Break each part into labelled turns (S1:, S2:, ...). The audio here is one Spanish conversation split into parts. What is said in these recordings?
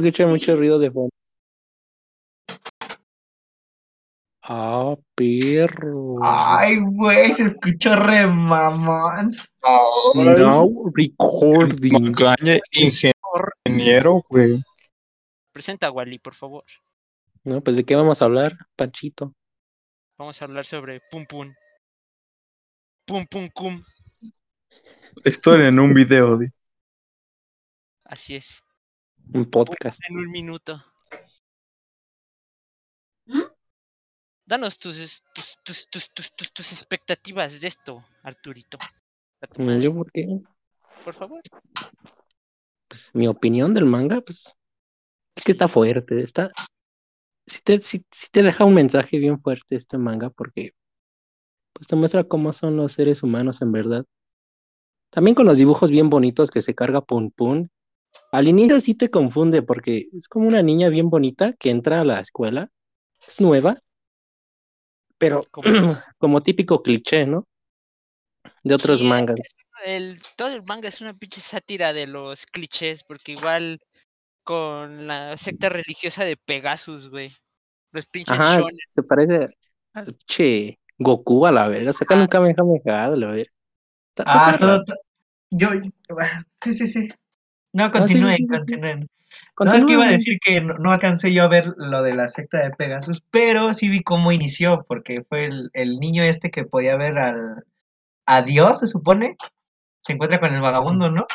S1: escucha mucho ruido de fondo. Ah, perro.
S2: Ay, güey, se escuchó re mamón.
S1: Now recording.
S3: Ingeniero, güey.
S4: Presenta a Wally, por favor.
S1: No, pues de qué vamos a hablar, Panchito.
S4: Vamos a hablar sobre Pum Pum. Pum Pum Cum.
S3: Estoy en un video.
S4: Así es.
S1: Un podcast.
S4: En un minuto.
S2: ¿Mm?
S4: Danos tus, tus, tus, tus, tus, tus, tus expectativas de esto, Arturito.
S1: Mm, Yo porque,
S4: por favor.
S1: pues, mi opinión del manga, pues, es que está fuerte, está, sí te, sí, sí te deja un mensaje bien fuerte este manga porque, pues, te muestra cómo son los seres humanos en verdad. También con los dibujos bien bonitos que se carga Pun Pun. Al inicio sí te confunde porque es como una niña bien bonita que entra a la escuela, es nueva, pero
S4: Como-
S1: como típico cliché, ¿no? De otros
S4: Sí,
S1: mangas.
S4: El, todo el manga es una pinche sátira de los clichés, porque igual con la secta religiosa de Pegasus, güey. Los pinches
S1: Ajá,
S4: shonen.
S1: se parece al che Goku a la verga. Sacan
S4: Ajá.
S1: un Kamehameha, a la verga.
S2: Ah, todo, to- yo, ah, sí, sí, sí. No, continúen,
S1: sí,
S2: continúen. No, es que iba a decir que no, no alcancé yo a ver lo de la secta de Pegasus, pero sí vi cómo inició, porque fue el, el niño este que podía ver al, a Dios, se supone. Se encuentra con el vagabundo, ¿no?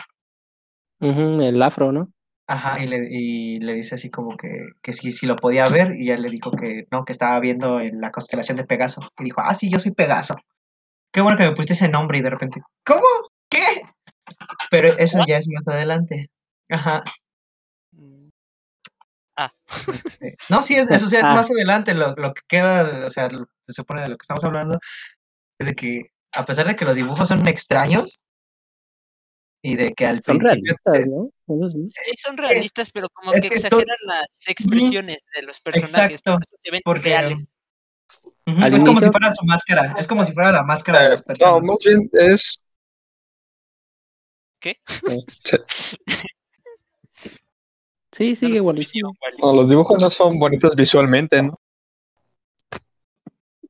S1: Ujú, el afro, ¿no?
S2: Ajá, y le, y le dice así como que, que sí, sí lo podía ver, y ya le dijo que no, que estaba viendo en la constelación de Pegaso. Y dijo, ah, sí, yo soy Pegaso. Qué bueno que me pusiste ese nombre, y de repente, ¿cómo? ¿Qué? Pero eso ya es más adelante. Ajá.
S4: Mm,
S2: Este, no, sí, es, eso sí es
S1: Ah.
S2: más adelante. Lo, lo que queda, o sea, lo- se supone de lo que estamos hablando, es de que a pesar de que los dibujos son extraños y de que al
S1: Son
S2: principio
S1: realistas, ¿no? Eso sí.
S4: Son realistas, pero como
S2: es
S4: que
S2: que son-
S4: exageran las expresiones de los personajes.
S2: Exacto,
S4: por eso se ven
S2: porque
S4: reales.
S2: es como si fuera su máscara, es como si fuera la máscara de las
S3: Eh, No,
S2: personas.
S3: más bien es.
S4: ¿Qué?
S1: Sí, sigue buenísimo.
S3: No, los dibujos no son bonitos visualmente, ¿no?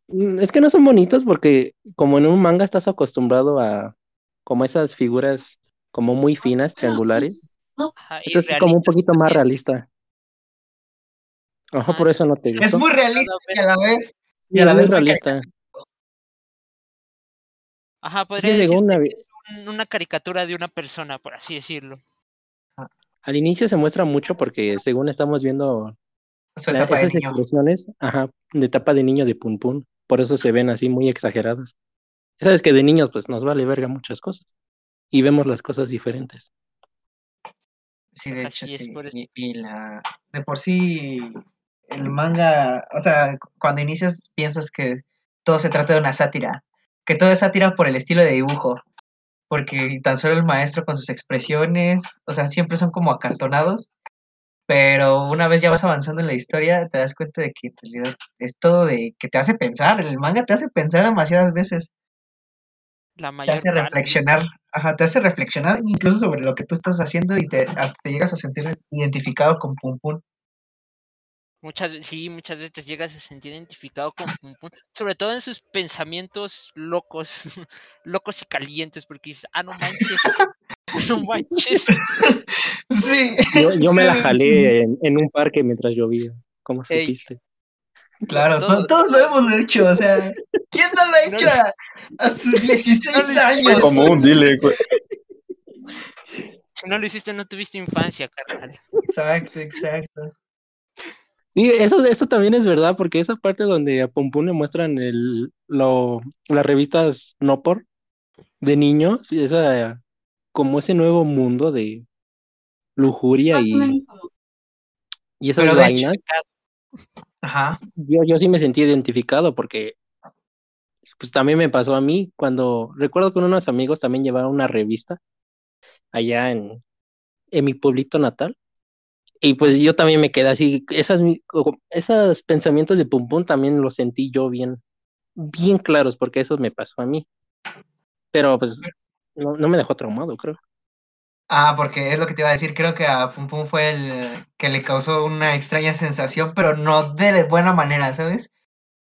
S1: Mm, Es que no son bonitos porque como en un manga estás acostumbrado a como esas figuras como muy finas, triangulares.
S4: Ajá,
S1: Esto es como un poquito más
S4: así es.
S1: realista. Ajá,
S4: Ah,
S1: por eso no te
S2: Es
S1: gustó.
S2: muy realista y a la vez,
S1: Sí,
S2: y a la
S1: es muy
S2: vez
S1: realista.
S4: Ajá,
S1: Es
S4: podría
S1: que
S4: decir
S1: según la-
S4: un- una caricatura de una persona, por así decirlo.
S1: al inicio se muestra mucho porque según estamos viendo
S2: su
S1: la-
S2: de
S1: esas
S2: niño.
S1: expresiones, ajá, de etapa de niño de Pun Pun, por eso se ven así muy exageradas. Ya Sabes que de niños pues nos vale verga muchas cosas y vemos las cosas diferentes.
S2: Sí, de hecho, sí. Y, y la, de por sí, el manga, o sea, cu- cuando inicias piensas que todo se trata de una sátira, que todo es sátira por el estilo de dibujo, porque tan solo el maestro con sus expresiones, o sea, siempre son como acartonados, pero una vez ya vas avanzando en la historia, te das cuenta de que en realidad es todo de que te hace pensar, el manga te hace pensar demasiadas veces,
S4: La
S2: te
S4: mayor
S2: hace
S4: parte.
S2: reflexionar, ajá, te hace reflexionar incluso sobre lo que tú estás haciendo y te, hasta te llegas a sentir identificado con Pum Pum.
S4: Muchas, sí, muchas veces te llegas a sentir identificado con Pum Pum, sobre todo en sus pensamientos locos, locos y calientes, porque dices, ah, no manches, no manches.
S2: Sí.
S1: Yo, yo me la jalé en, en un parque mientras llovía. ¿Cómo
S4: Ey.
S1: supiste?
S2: Claro,
S4: Todo-
S2: to- todos lo hemos hecho, o sea, ¿quién no lo ha hecho a, a sus 16
S4: no lo-
S2: años?
S3: Como un dile, güey.
S4: Si no lo hiciste, no tuviste infancia, carnal.
S2: Exacto, exacto.
S1: Sí, eso, eso también es verdad, porque esa parte donde a Pum Pum le muestran el, lo, las revistas no por de niños, y esa, como ese nuevo mundo de lujuria y, y esas
S2: Pero
S1: vainas,
S2: Ajá.
S1: yo, yo sí me sentí identificado porque pues también me pasó a mí cuando recuerdo que unos amigos también llevaron una revista allá en, en mi pueblito natal. Y pues yo también me quedé así, esas, esos pensamientos de Pum Pum también los sentí yo bien, bien claros, porque eso me pasó a mí. Pero pues no, no me dejó traumado, creo.
S2: Ah, porque es lo que te iba a decir. Creo que a Pum Pum fue el que le causó una extraña sensación, pero no de buena manera, ¿sabes?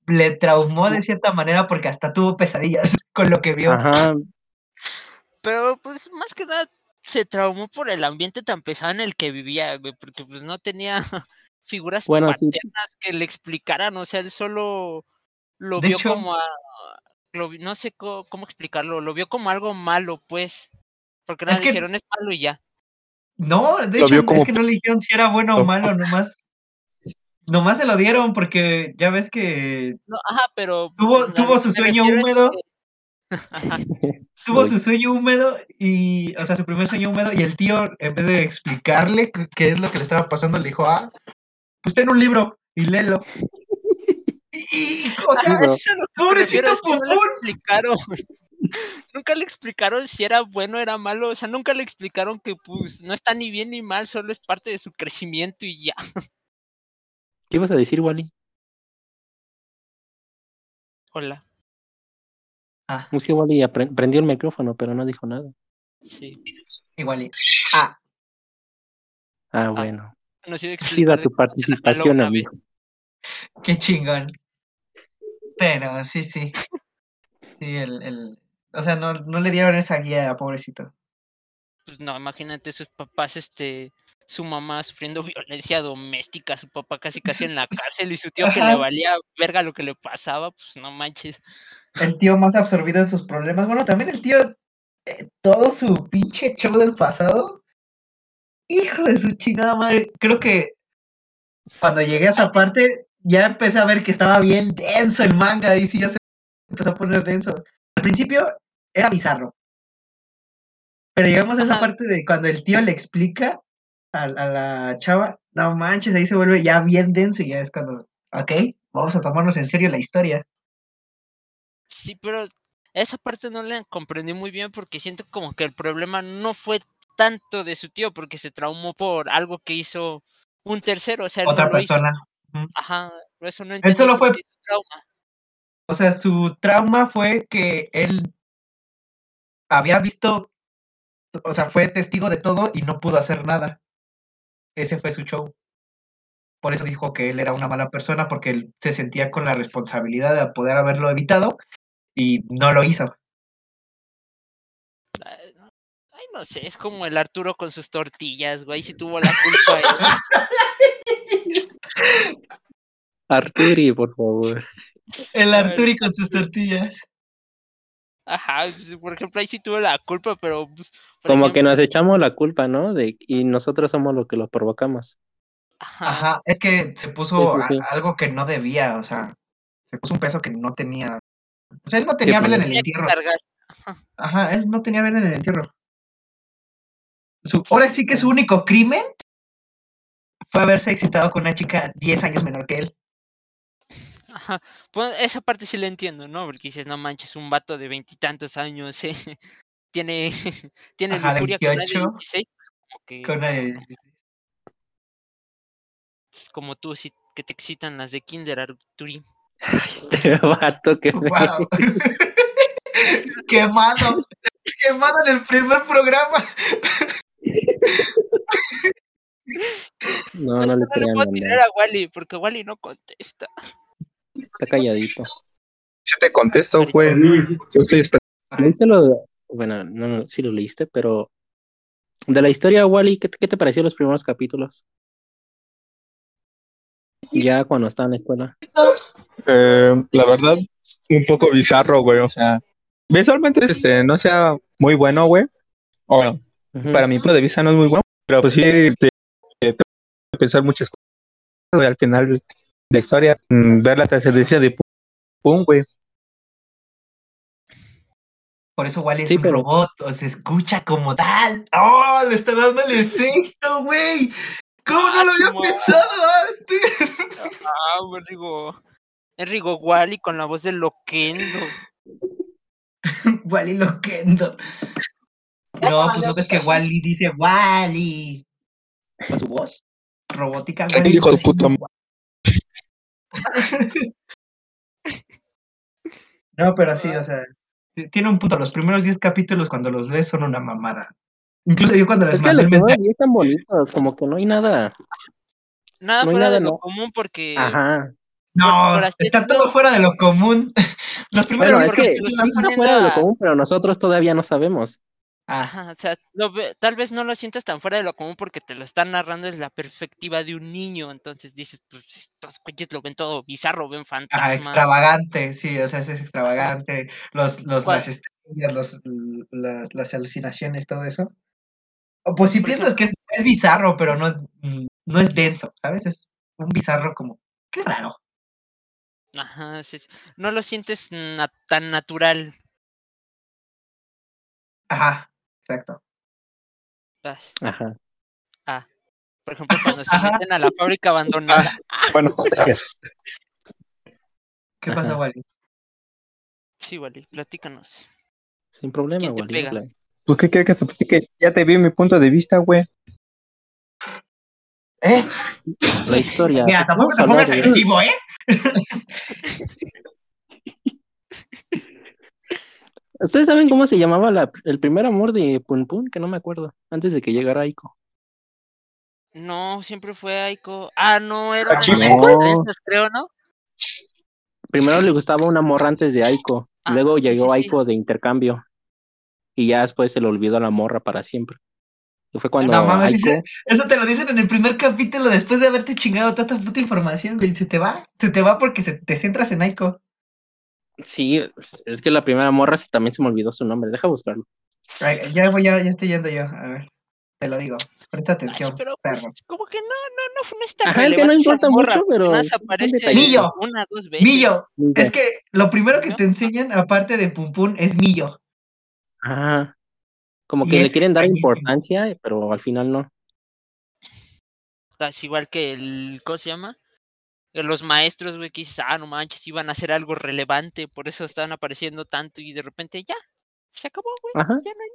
S2: Le traumó de cierta manera porque hasta tuvo pesadillas con lo que vio.
S1: Ajá,
S4: Pero pues más que nada se traumó por el ambiente tan pesado en el que vivía, güey, porque pues no tenía figuras
S1: Bueno, sí.
S4: paternas que le explicaran, o sea, él solo lo
S2: De
S4: vio
S2: hecho-
S4: como a, lo no sé cómo, explicarlo, lo vio como algo malo, pues, porque nada,
S2: Es que-
S4: dijeron es malo y ya.
S2: No, de
S3: Lo
S2: hecho,
S3: como-
S2: es que no le dijeron si era bueno o
S3: No.
S2: malo, nomás. Nomás se lo dieron porque ya ves que
S4: No, ajá, pero
S2: Tuvo-
S4: pues,
S2: tuvo su sueño húmedo. tuvo su sueño húmedo y, o sea, su primer sueño húmedo y el tío, en vez de explicarle qué- es lo que le estaba pasando, le dijo, ah, pues ten un libro y léelo. Y, o sea,
S4: eso refiero,
S2: pobrecito
S4: es que no explicaron. nunca le explicaron si era bueno o era malo, o sea, nunca le explicaron que pues no está ni bien ni mal, solo es parte de su crecimiento y ya.
S1: ¿Qué ibas a decir, Wally?
S4: Hola,
S2: Ah,
S1: Es que Wally apre- prendió el micrófono, pero no dijo nada.
S4: sí.
S2: igual. y- Ah,
S1: Ah, bueno.
S4: Nos iba a
S1: Ha sido
S4: explicar
S1: tu
S4: de-
S1: participación, amigo.
S2: qué chingón. Pero sí, sí. Sí, el, el, o sea, no, no le dieron esa guía, pobrecito.
S4: pues no, imagínate sus papás, este, su mamá sufriendo violencia doméstica, su papá casi casi en la cárcel y su tío que le valía verga lo que le pasaba, pues no manches.
S2: El tío más absorbido en sus problemas. Bueno, también el tío, eh, todo su pinche show del pasado. Hijo de su chingada madre. Creo que cuando llegué a esa parte, ya empecé a ver que estaba bien denso el manga. Y sí, ya se empezó a poner denso. Al principio era bizarro. Pero llegamos a esa
S4: Ajá.
S2: parte de cuando el tío le explica a, a la chava. No manches, ahí se vuelve ya bien denso. Y ya es cuando, ok, vamos a tomarnos en serio la historia.
S4: Sí, pero esa parte no la comprendí muy bien porque siento como que el problema no fue tanto de su tío porque se traumó por algo que hizo un tercero, o sea,
S2: Otra
S4: no lo hizo.
S2: persona.
S4: Ajá, por eso no
S2: Él solo fue-
S4: trauma.
S2: O sea, su trauma fue que él había visto, o sea, fue testigo de todo y no pudo hacer nada. Ese fue su show. Por eso dijo que él era una mala persona porque él se sentía con la responsabilidad de poder haberlo evitado y no lo hizo.
S4: Ay, no- Ay, no sé, es como el Arturo con sus tortillas, güey, si tuvo la culpa él.
S1: Arturi, por favor.
S2: El Arturi con sus tortillas.
S4: Ajá, pues, por ejemplo, ahí sí tuvo la culpa, pero pues,
S1: Como que nos echamos la culpa, ¿no? De, y nosotros somos los que lo provocamos.
S4: ajá,
S2: Ajá, es que se puso
S1: Sí, sí, sí.
S2: a- algo que no debía, o sea, se puso un peso que no tenía. O sea, él no tenía vela en el entierro. Ajá, él no tenía vela en el entierro. Su, ahora sí que su único crimen fue haberse excitado con una chica 10 años menor que él.
S4: Ajá. Pues esa parte sí la entiendo, ¿no? Porque dices, no manches, un vato de veintitantos años, eh, tiene, tiene
S2: Ajá, de
S4: lujuria con una de
S2: 28,
S4: 16, como que
S2: Con una de 16.
S4: es como tú, sí, que te excitan las de Kinder, Arturi.
S1: Este vato que me-
S2: ¡Wow! ¡Quemado! ¡Quemado en el primer programa!
S1: No, no le
S4: no le
S1: crean
S4: puedo
S1: a
S4: tirar a Wally, porque Wally no contesta.
S1: Está calladito.
S3: Si te contesto, güey. Yo estoy esperando.
S1: ¿Leíste lo- Bueno, no, no, sí lo leíste, pero de la historia, Wally, ¿qué, te- qué te pareció los primeros capítulos? Ya cuando estaba en la escuela.
S3: Eh, la verdad, un poco bizarro, güey. O sea, visualmente este, no sea muy bueno, güey. O bueno, para mi punto de vista no es muy bueno, pero pues sí te, te pensar muchas cosas. güey, al final de la historia, mm, ver la trascendencia de Pum, güey.
S2: Por eso Wally es
S1: Sí,
S2: un
S1: pero-
S2: robot, o se escucha como tal. ¡Oh! Le está dando el efecto, güey. ¿Cómo no lo había
S4: Simón.
S2: pensado antes?
S4: Ah, Rigo. Es Rigo Wally con la voz de Loquendo.
S2: Wally Loquendo. No, pues no ves que Wally dice Wally. Con su voz robótica. Wally
S3: hijo de puta
S2: No, pero sí, o sea, tiene un punto. Los primeros 10 capítulos cuando los lees son una mamada. Incluso yo cuando les
S1: Es que
S2: mandé
S1: los
S2: el mensaje,
S1: están bonitos, como que no hay nada.
S4: Nada
S1: No
S4: fuera
S1: nada,
S4: de lo
S1: no.
S4: común porque
S1: Ajá.
S2: no,
S4: por
S2: está todo fuera de lo común. Los primeros
S1: Bueno, es que está fuera de lo común, pero nosotros todavía no sabemos.
S2: Ah,
S4: Ajá, o sea, lo ve- tal vez no lo sientas tan fuera de lo común porque te lo están narrando desde la perspectiva de un niño, entonces dices, pues estos güeyes lo ven todo bizarro, ven
S2: ah,
S4: fantasmas.
S2: extravagante, sí, o sea, es extravagante. Los, los,
S4: ¿Cuál?
S2: las estrellas, los, las, las alucinaciones, todo eso. Pues si piensas que es, es bizarro, pero no, no es denso, ¿sabes? Es un bizarro como, qué raro.
S4: Ajá, sí, sí. no lo sientes na- tan natural.
S2: Ajá, exacto.
S4: Vas.
S1: Ajá.
S4: Por ejemplo, cuando se
S2: Ajá.
S4: meten a la fábrica abandonada.
S3: Bueno, gracias.
S2: ¿Qué
S1: Ajá.
S2: pasó, Wally?
S4: Sí, Wally, platícanos.
S1: Sin problema,
S4: ¿Quién te
S1: Wally.
S3: Pues, ¿qué quieres que te platique? Ya te vi mi punto de vista, güey.
S2: ¿Eh?
S1: La historia.
S2: Mira, tampoco te pongas agresivo, ¿eh?
S1: ¿Ustedes saben cómo se llamaba la- el primer amor de Pun Pun? Que no me acuerdo. Antes de que llegara Aiko.
S4: No, siempre fue Aiko. Ah, no, era
S2: Ah,
S1: No.
S4: creo, ¿no?
S1: Primero le gustaba una morra antes de Aiko.
S4: Ah,
S1: Luego llegó
S4: sí, sí.
S1: Aiko de intercambio. Y ya después se le olvidó a la morra para siempre. Y fue cuando
S2: No mames,
S1: Aiko-
S2: eso te lo dicen en el primer capítulo después de haberte chingado tanta puta información, güey. Se te va, se te va porque se, te centras en Aiko.
S1: Sí, es que la primera morra también se me olvidó su nombre. Deja buscarlo.
S2: Ay, ya voy, ya, ya estoy yendo yo. A ver, te lo digo. Presta
S4: Ay,
S2: atención,
S4: pero pues,
S2: perro.
S4: como que no, no, no, no es tan
S1: Ajá, es que no importa
S4: morra,
S1: mucho, pero
S4: aparece
S1: detallito.
S2: Millo.
S4: una, dos veces.
S2: Millo,
S1: Millo.
S2: es que lo primero que
S4: ¿No?
S2: te enseñan, aparte de Pum Pum, es Millo.
S1: Ajá. Como que le quieren dar importancia, pero al final no.
S4: Es igual que el, ¿cómo se llama? Que Los maestros, güey, que dices, ah, no manches, iban a hacer algo relevante, por eso estaban apareciendo tanto y de repente ya, se acabó, güey,
S1: Ajá.
S4: ya no hay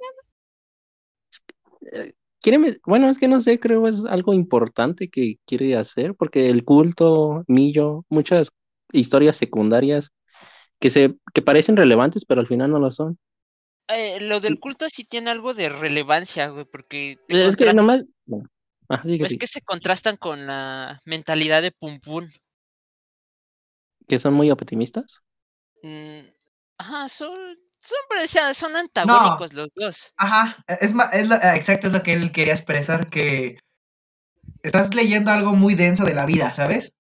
S4: nada.
S1: Quiere, bueno, es que no sé, creo es algo importante que quiere hacer, porque el culto, Millo, muchas historias secundarias que se, que parecen relevantes, pero al final no lo son.
S4: Eh, lo del culto sí tiene algo de relevancia, güey, porque te
S1: Es que nomás. Bueno, sí que
S4: es
S1: sí,
S4: que se contrastan con la mentalidad de Pum Pum.
S1: que son muy optimistas.
S4: Mm, ajá, son, son, o sea, son antagónicos los dos.
S2: Ajá, es, ma- es lo, eh, exacto, es lo que él quería expresar, que estás leyendo algo muy denso de la vida, ¿sabes?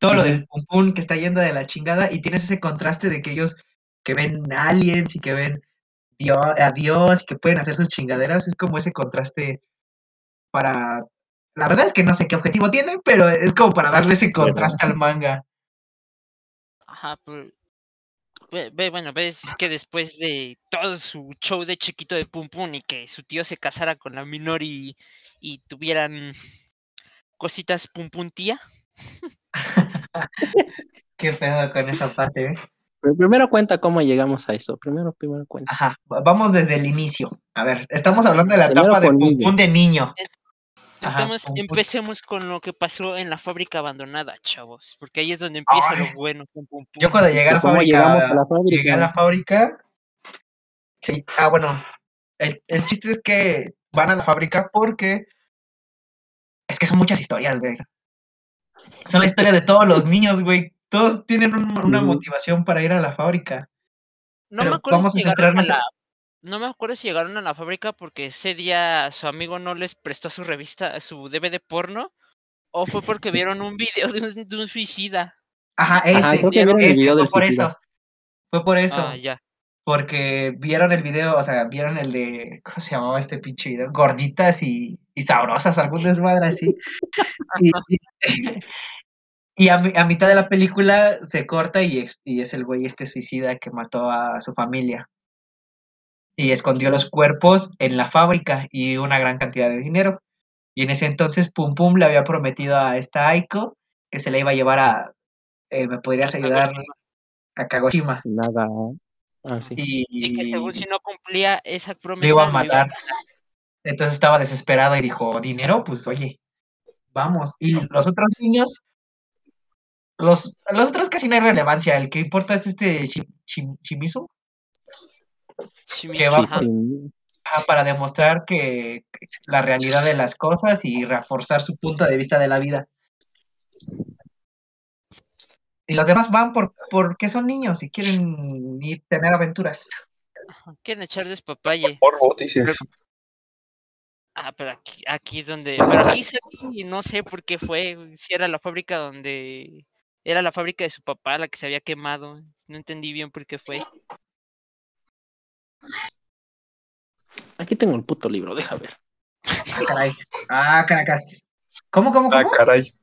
S2: Todo lo del pum pum que está yendo de la chingada y tienes ese contraste de que ellos que ven aliens y que ven Dios, a Dios y que pueden hacer sus chingaderas, es como ese contraste para... La verdad es que no sé qué objetivo tiene, pero es como para darle ese contraste al manga.
S4: Ajá, pero... Ve, ve, bueno, ves que después de todo su show de chiquito de Pum Pum y que su tío se casara con la Minori y, y tuvieran cositas Pum Pum tía,
S2: Qué pedo con esa parte, ¿eh?
S1: Pero primero cuenta cómo llegamos a eso. Primero, primero cuenta.
S2: Ajá, va- vamos desde el inicio. A ver, estamos hablando de la
S1: Primero
S2: etapa de Pum de niño. Ajá,
S4: entonces
S2: Pum Pum.
S4: empecemos con lo que pasó en la fábrica abandonada, chavos, porque ahí es donde empieza
S2: Ay.
S4: lo bueno con Pum Pum.
S2: Yo cuando llegué a la
S1: ¿Cómo llegamos a
S2: fábrica,
S1: la fábrica?
S2: llegué a la fábrica. Sí, ah, bueno, el, el chiste es que van a la fábrica porque es que son muchas historias, güey. Son la historia de todos los niños, güey. Todos tienen un- una motivación para ir a la fábrica.
S4: No
S2: pero
S4: me acuerdo
S2: vamos
S4: si
S2: a
S4: llegaron a
S2: centrarnos
S4: la... No me acuerdo si llegaron a la fábrica porque ese día su amigo no les prestó su revista, su DVD porno, o fue porque vieron un video de un, de un suicida.
S2: Ajá, ese,
S1: creo que
S4: vieron
S1: el
S2: ese,
S1: video
S2: fue
S1: del
S2: por
S1: suicida.
S2: eso. Fue por eso.
S4: Ah, ya.
S2: Porque vieron el video, o sea, vieron el de, ¿cómo se llamaba este pinche video? Gorditas y, y sabrosas, algún desmadre así. Y, y a, mi- a mitad de la película se corta y, y es el güey este suicida que mató a su familia. Y escondió los cuerpos en la fábrica y una gran cantidad de dinero. Y en ese entonces Pum Pum le había prometido a esta Aiko que se la iba a llevar a, eh, ¿me podrías ayudar? A Kagoshima.
S1: Nada. Ah, sí.
S2: Y,
S4: Y que según si no cumplía esa promesa,
S2: lo iba a
S4: lo iba a
S2: matar. Entonces estaba desesperado y dijo, ¿dinero? Pues oye, vamos. Y los otros niños, los, los otros casi no hay relevancia. El que importa es este.
S4: Shimizu,
S2: que va para demostrar que la realidad de las cosas y reforzar su punto de vista de la vida. Y los demás van por porque son niños y quieren ir tener aventuras.
S4: Quieren echar despapalle.
S3: Morbo, dices.
S4: Ah, pero aquí, aquí es donde. Pero aquí sí, aquí no sé por qué fue. Si era la fábrica donde. Era la fábrica de su papá la que se había quemado. No entendí bien por qué fue.
S1: Aquí tengo el puto libro, deja ver.
S2: Ah, caray. Ah, caracas. ¿Cómo, cómo,
S3: Ah,
S2: cómo?
S3: caray.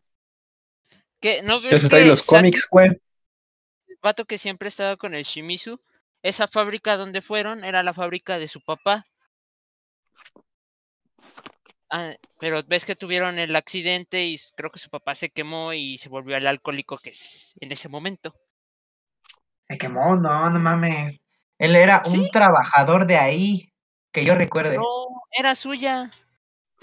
S4: ¿Qué? ¿No ves que
S3: los cómics, güey.
S4: el vato que siempre estaba con el Shimizu, esa fábrica donde fueron era la fábrica de su papá? Ah, pero ves que tuvieron el accidente y creo que su papá se quemó y se volvió el alcohólico que es en ese momento.
S2: Se quemó, no, no mames. Él era un trabajador de ahí, que yo recuerde.
S4: No, era suya.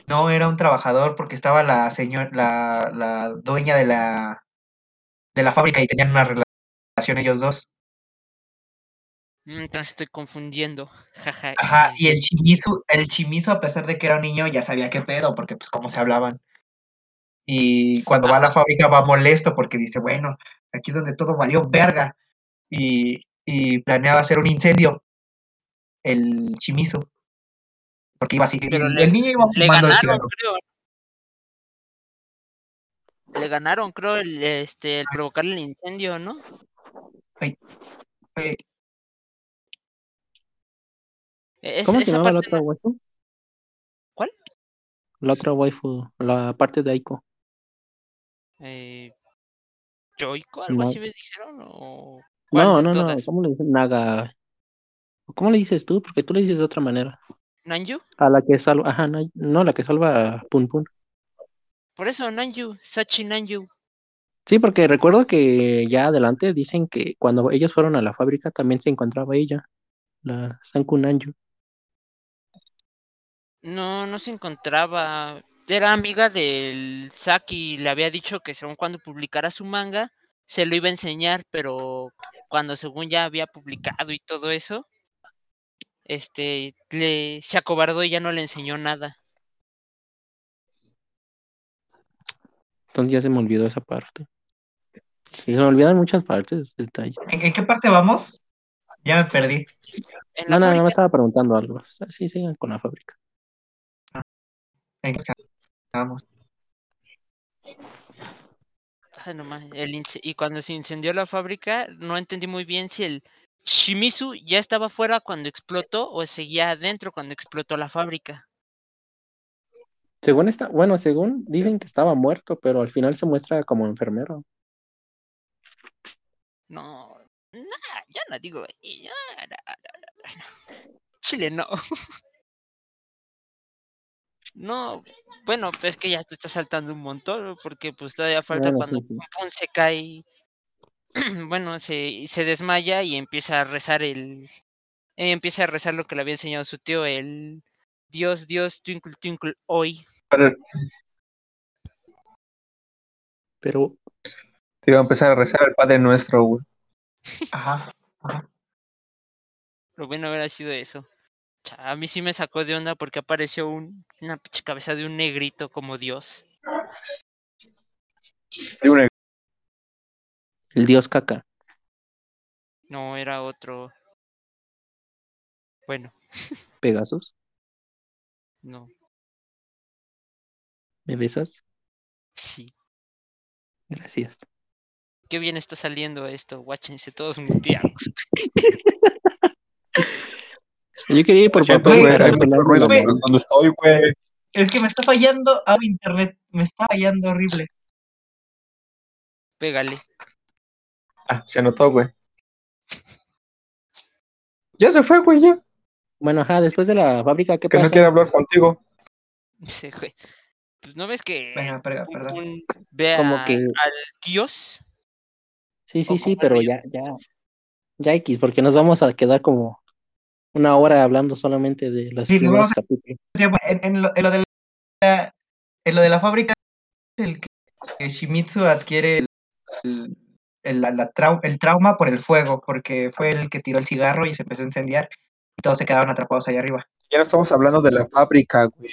S2: No, era un trabajador porque estaba la señora, la, la dueña de la, de la fábrica y tenían una relación ellos dos.
S4: Mm, Entonces estoy confundiendo. Jaja.
S2: Ajá, y el
S4: XD.
S2: chimizo, el chimizo, a pesar de que era un niño, ya sabía qué pedo, porque pues cómo se hablaban. Y cuando va a la fábrica va molesto porque dice, bueno, aquí es donde todo valió verga. Y, y planeaba hacer un incendio, el chimizo. Porque iba así,
S4: Pero
S2: el,
S4: le,
S2: el niño iba
S4: le
S2: fumando el
S4: ganaron,
S2: cigarro.
S4: creo. Le ganaron, creo, el, este, el provocarle el incendio, ¿no?
S2: Ay,
S4: E- es-
S1: ¿Cómo se llamaba la otra waifu?
S4: ¿Cuál?
S1: La otra waifu, la parte de Aiko.
S4: Eh, ¿Yoiko? ¿Algo
S1: No,
S4: así me dijeron? ¿O
S1: no, no, no. ¿Cómo le dices? Naga. ¿Cómo le dices tú? Porque tú le dices de otra manera.
S4: ¿Nanju?
S1: A la que salva, ajá, no, no, la que salva a Pun Pun.
S4: Por eso, Nanju, Sachi Nanju.
S1: Sí, porque recuerdo que ya adelante dicen que cuando ellos fueron a la fábrica también se encontraba ella, la Sanku Nanju.
S4: No, no se encontraba. Era amiga del Saki. Le había dicho que según cuando publicara su manga, se lo iba a enseñar, pero cuando según ya había publicado y todo eso, este, le, se acobardó y ya no le enseñó nada.
S1: Entonces ya se me olvidó esa parte. Y se me olvidan muchas partes, detalles.
S2: ¿En, en qué parte vamos? Ya me perdí.
S1: No, no, no, me estaba preguntando algo. Sí, sigan con la fábrica.
S2: ¿En qué vamos?
S4: ah, no mames, el y cuando se incendió la fábrica, no entendí muy bien si el Shimizu ya estaba fuera cuando explotó o seguía adentro cuando explotó la fábrica.
S1: Según está, bueno, según dicen que estaba muerto, pero al final se muestra como enfermero.
S4: No, no digo. ya, no, no, no, no. Chile, no. No, bueno, pues es que ya te está saltando un montón, porque pues todavía falta cuando
S1: sí, sí.
S4: Pum Pum se cae, bueno, se, se desmaya y empieza a rezar el, eh, empieza a rezar lo que le había enseñado su tío, el Dios, Dios, twinkle, twinkle, hoy.
S1: Pero
S3: Te iba a empezar a rezar al Padre Nuestro, güey.
S2: Ajá. ajá.
S4: Lo bueno hubiera sido eso. A mí sí me sacó de onda porque apareció un, una pinche cabeza de un negrito como Dios.
S1: El dios caca.
S4: No, era otro. Bueno,
S1: Pegasus,
S4: no,
S1: ¿me besas?
S4: sí.
S1: Gracias.
S4: Qué bien está saliendo esto, guáchense todos muteados.
S1: Yo quería ir por papel
S3: güey, ruido donde estoy, güey.
S2: Es que me está fallando a internet. Me está fallando horrible.
S4: Pégale.
S3: Ah, se anotó, güey. Ya se fue, güey, ya.
S1: Bueno, ajá, después de la fábrica, ¿qué
S3: Que no
S1: pasa?
S3: quiere hablar contigo.
S4: Sí, güey. Pues no ves que
S2: Venga, perdón, perdón.
S4: Pum ve
S1: Como
S4: a-
S1: que-
S4: al dios.
S1: Sí, sí, sí, pero ya, ya, ya X, porque nos vamos a quedar como una hora hablando solamente de los
S2: Sí, a-
S1: capítulos.
S2: En, en lo, en lo de la, en lo de la fábrica es el que, que Shimizu adquiere el, el, el- la- la trau- el trauma por el fuego, porque fue el que tiró el cigarro y se empezó a incendiar. Y todos se quedaron atrapados allá arriba.
S3: Ya no estamos hablando de la fábrica, güey.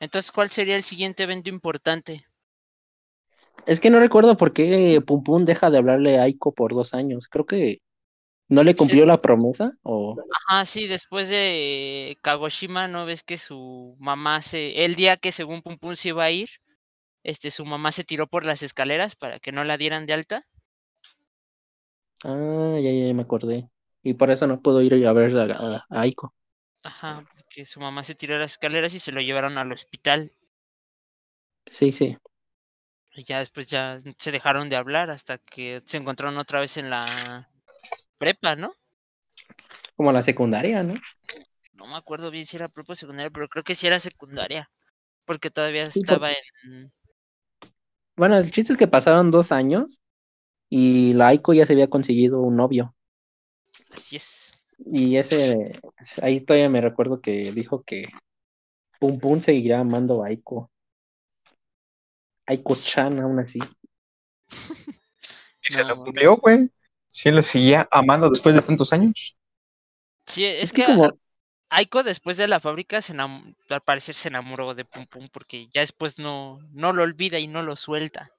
S4: Entonces, ¿cuál sería el siguiente evento importante?
S1: Es que no recuerdo por qué Pum Pum deja de hablarle a Aiko por dos años. Creo que no le cumplió la promesa o...
S4: Ajá, sí, después de Kagoshima, ¿no ves que su mamá se... El día que según Pum Pum se iba a ir, este, su mamá se tiró por las escaleras para que no la dieran de alta.
S1: Ah, ya, ya, ya me acordé. Y por eso no puedo ir a ver a, a Aiko.
S4: Ajá, porque su mamá se tiró a las escaleras y se lo llevaron al hospital.
S1: Sí, sí.
S4: Y ya después ya se dejaron de hablar hasta que se encontraron otra vez en la prepa, ¿no?
S1: Como la secundaria, ¿no?
S4: No me acuerdo bien si era prepa o secundaria, pero creo que sí era secundaria. Porque todavía estaba en...
S1: Bueno, el chiste es que pasaron dos años y la Aiko ya se había conseguido un novio.
S4: Así es.
S1: Y ese, pues, ahí todavía me recuerdo que dijo que Pum Pum seguirá amando a Aiko. Aiko-chan aún así.
S3: Y se lo
S4: No.
S3: cumplió, güey. Sí, lo seguía amando después de tantos años.
S4: Sí, es,
S1: Es
S4: que, Aiko después de la fábrica se al parecer se enamoró de Pum Pum porque ya después no, no lo olvida y no lo suelta.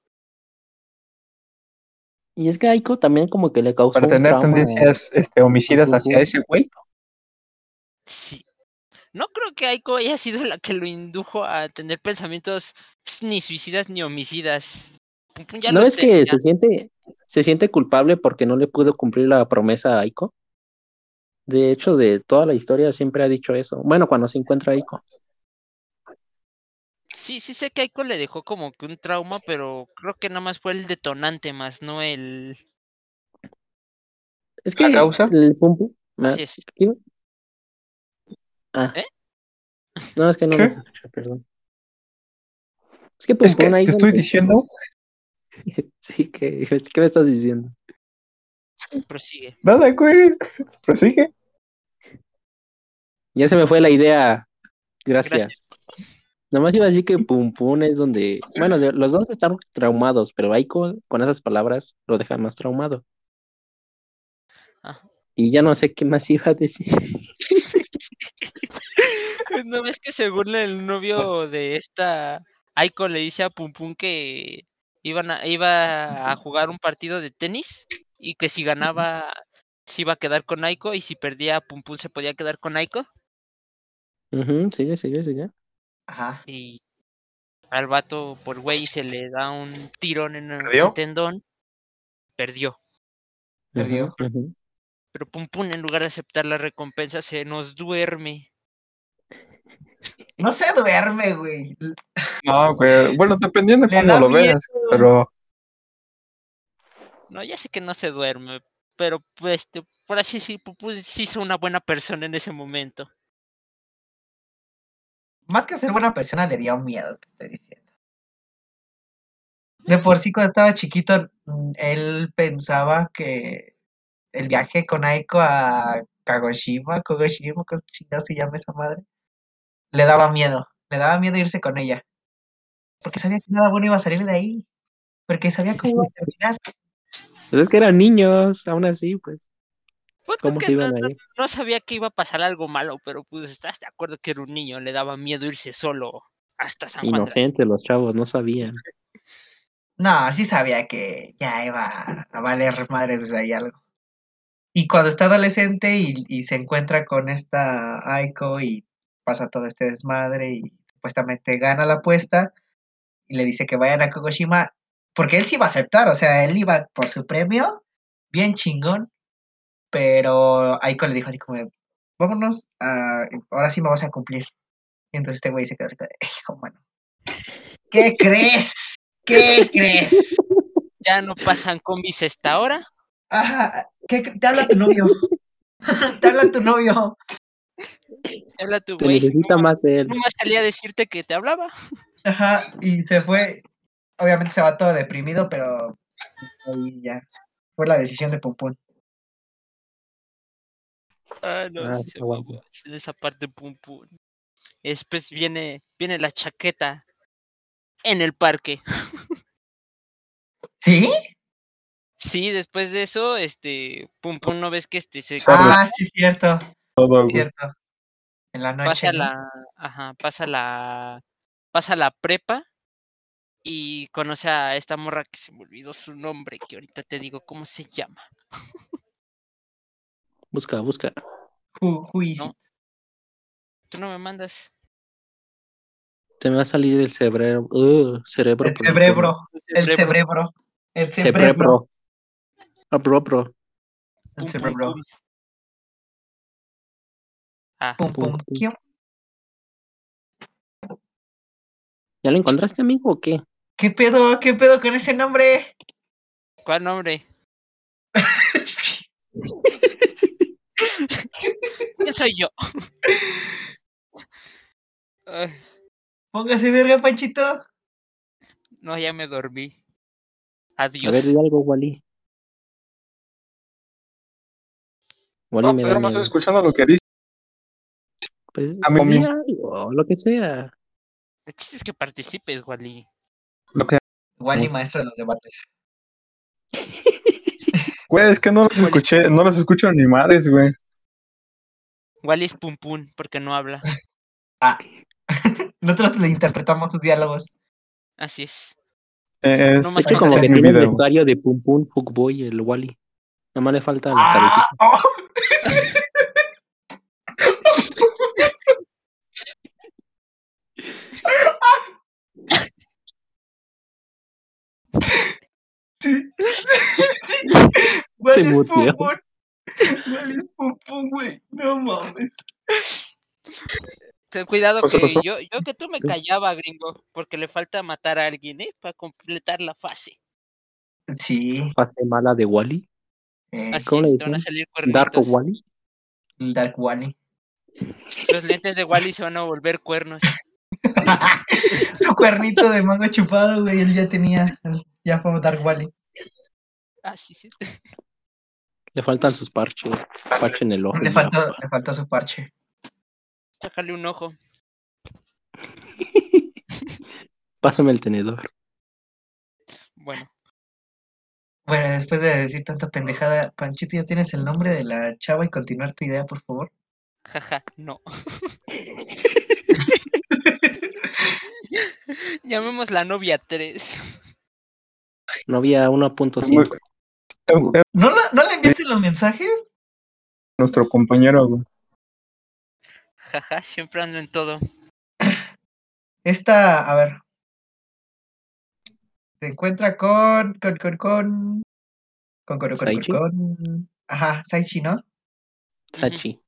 S1: y es que Aiko también como que le causó
S3: Para tener tendencias este, homicidas hacia ese güey.
S4: Sí. No creo que Aiko haya sido la que lo indujo a tener pensamientos ni suicidas ni homicidas. Ya
S1: ¿No es que se siente, se siente culpable porque no le pudo cumplir la promesa a Aiko? De hecho, de toda la historia siempre ha dicho eso. Bueno, cuando se encuentra Aiko.
S4: Sí, sí sé que Aiko le dejó como que un trauma, pero creo que nada más fue el detonante más, no el...
S1: Es
S3: ¿La
S1: que
S3: causa?
S1: el Pum Pum- más-. Ah.
S4: ¿Eh?
S1: No, es que no escuché, perdón. Es que Pum
S3: Es que te estoy diciendo.
S1: Sí, que ¿qué me estás diciendo?
S4: Prosigue.
S3: Nada, güey. Prosigue.
S1: Ya se me fue la idea. Gracias.
S4: Gracias.
S1: Nada más iba a decir que Pum Pum es donde, bueno, los dos están traumados, pero Aiko con esas palabras lo deja más traumado.
S4: Ajá.
S1: Y ya no sé qué más iba a decir.
S4: ¿No ves que según el novio de esta Aiko le dice a Pum Pum que iban a, iba a jugar un partido de tenis y que si ganaba se iba a quedar con Aiko y si perdía Pum Pum se podía quedar con Aiko
S1: sigue, sigue, sigue.
S2: Ajá.
S4: y al vato por güey se le da un tirón en el
S3: ¿Perdió?
S4: tendón, perdió.
S2: Perdió.
S4: Pero Pum Pum en lugar de aceptar la recompensa se nos duerme.
S2: No se duerme, güey.
S3: No, güey. Bueno, dependiendo de cómo lo
S2: miedo.
S3: veas. Pero
S4: No, ya sé que no se duerme, pero pues este, por así decir, Pum Pum sí hizo una buena persona en ese momento.
S2: Más que ser buena persona, le dio miedo, te estoy diciendo. De por sí, cuando estaba chiquito, mm, él pensaba que el viaje con Aiko a Kagoshima, Kagoshima, ¿cómo se llama esa madre? Le daba miedo. Le daba miedo irse con ella. Porque sabía que nada bueno iba a salir de ahí. Porque sabía cómo iba a terminar.
S1: Pues es que eran niños, aún así, pues.
S4: Pues
S1: ¿Cómo
S4: que
S1: iban
S4: no,
S1: a
S4: no- sabía que iba a pasar algo malo, pero pues estás de acuerdo que era un niño, le daba miedo irse solo hasta San Juan.
S1: Inocentes los chavos, no sabían.
S2: No, sí sabía que ya iba a valer madres desde ahí algo. Y cuando está adolescente y, y se encuentra con esta Aiko y pasa todo este desmadre y supuestamente gana la apuesta y le dice que vayan a Kogoshima, porque él sí iba a aceptar, o sea, él iba por su premio, bien chingón, pero Aiko le dijo así como, vámonos, a- ahora sí me vas a cumplir. Y entonces este güey se quedó así como, hijo, mano, ¿qué crees? ¿Qué crees?
S4: Ya no pasan combis esta hora.
S2: Ajá, ¿qué, te habla tu novio. te habla tu novio.
S4: Te Habla tu
S1: Te
S4: güey.
S1: necesita más él.
S4: no más salía a decirte que te hablaba.
S2: Ajá, y se fue. Obviamente se va todo deprimido, pero ahí ya. Fue la decisión de Pum Pum.
S4: Ah, no,
S1: Ah,
S4: sí en esa parte pum pum. Después viene, viene la chaqueta en el parque.
S2: ¿Sí?
S4: Sí, después de eso, este, pum pum, no ves que este se.
S2: Ah, sí, cierto.
S3: todo.
S2: Cierto. En la noche.
S4: pasa
S2: ¿no?
S4: la, ajá, pasa la, pasa la prepa y conoce a esta morra que se me olvidó su nombre, que ahorita te digo cómo se llama.
S1: Busca, busca.
S2: Who, who is
S4: No.
S2: it?
S4: Tú no me mandas.
S1: Te me va a salir el cerebro. uh, cerebro.
S2: El
S1: por el
S2: cerebro. El
S4: cerebro,
S2: cerebro. El cerebro.
S1: Cerebro. Bro, bro.
S2: El
S4: pum, pum,
S2: cerebro.
S4: Ah,
S2: Pum,
S1: Pum,
S2: pum,
S1: pum.
S2: kium.
S1: ¿Ya lo encontraste, amigo, o qué?
S2: ¿Qué pedo? ¿Qué pedo con ese nombre?
S4: ¿cuál nombre? ¿Quién soy yo?
S2: Póngase verga, Panchito.
S4: no, ya me dormí.
S1: A
S4: Adiós.
S1: ver, di algo, Wally. Wally
S3: No,
S1: me
S3: pero más estoy escuchando lo que dice.
S1: Pues,
S3: a mí
S1: di
S3: mismo.
S1: algo, lo que sea.
S4: El chiste es que participes, Wally.
S3: Lo que...
S2: Wally, maestro de los debates.
S3: Güey, es que no los escuché, no los escucho ni madres, güey.
S4: Wally es pum pum porque no habla.
S2: Ah. Nosotros le interpretamos sus diálogos.
S4: Así es.
S3: Eh, Es,
S4: No
S1: Es que como que tiene el vestuario de Pum Pum Fuckboy el Wally. Nada más le falta la
S2: Ah,
S1: cabecita.
S2: oh. Sí.
S1: Se
S2: pum. Wally es pum, güey. No mames.
S4: Ten cuidado que yo, yo que tú me callaba, gringo, porque le falta matar a alguien, ¿eh? Para completar la fase.
S2: Sí.
S1: Fase mala de Wally.
S2: eh,
S4: Así
S1: ¿Cómo le
S4: te van a
S1: dicen?
S4: salir
S1: Dark. Wally.
S2: Dark Wally.
S4: Los lentes de Wally se van a volver cuernos.
S2: Su cuernito de mango chupado, güey. Él ya tenía. Ya fue Dark Wally.
S4: Ah, sí, sí.
S1: Le faltan sus parches. Parche en el ojo.
S2: Le
S1: papá.
S2: le faltó su parche.
S4: Sácale un ojo.
S1: Pásame el tenedor.
S4: Bueno,
S2: Bueno, después de decir tanta pendejada, Panchito, ¿ya tienes el nombre de la chava y continuar tu idea, por favor?
S4: jaja, no. Llamemos la novia 3.
S1: No había 1.5.
S3: Eh, eh,
S2: ¿No, la- ¿No le enviaste los mensajes?
S3: Nuestro compañero, güey.
S4: Jaja, siempre ando en todo.
S2: Esta, a ver. Se encuentra con. con. con. con. con. con. con. con,
S1: ¿Saichi?
S2: con- Ajá, Saichi, ¿no?
S1: Sachi.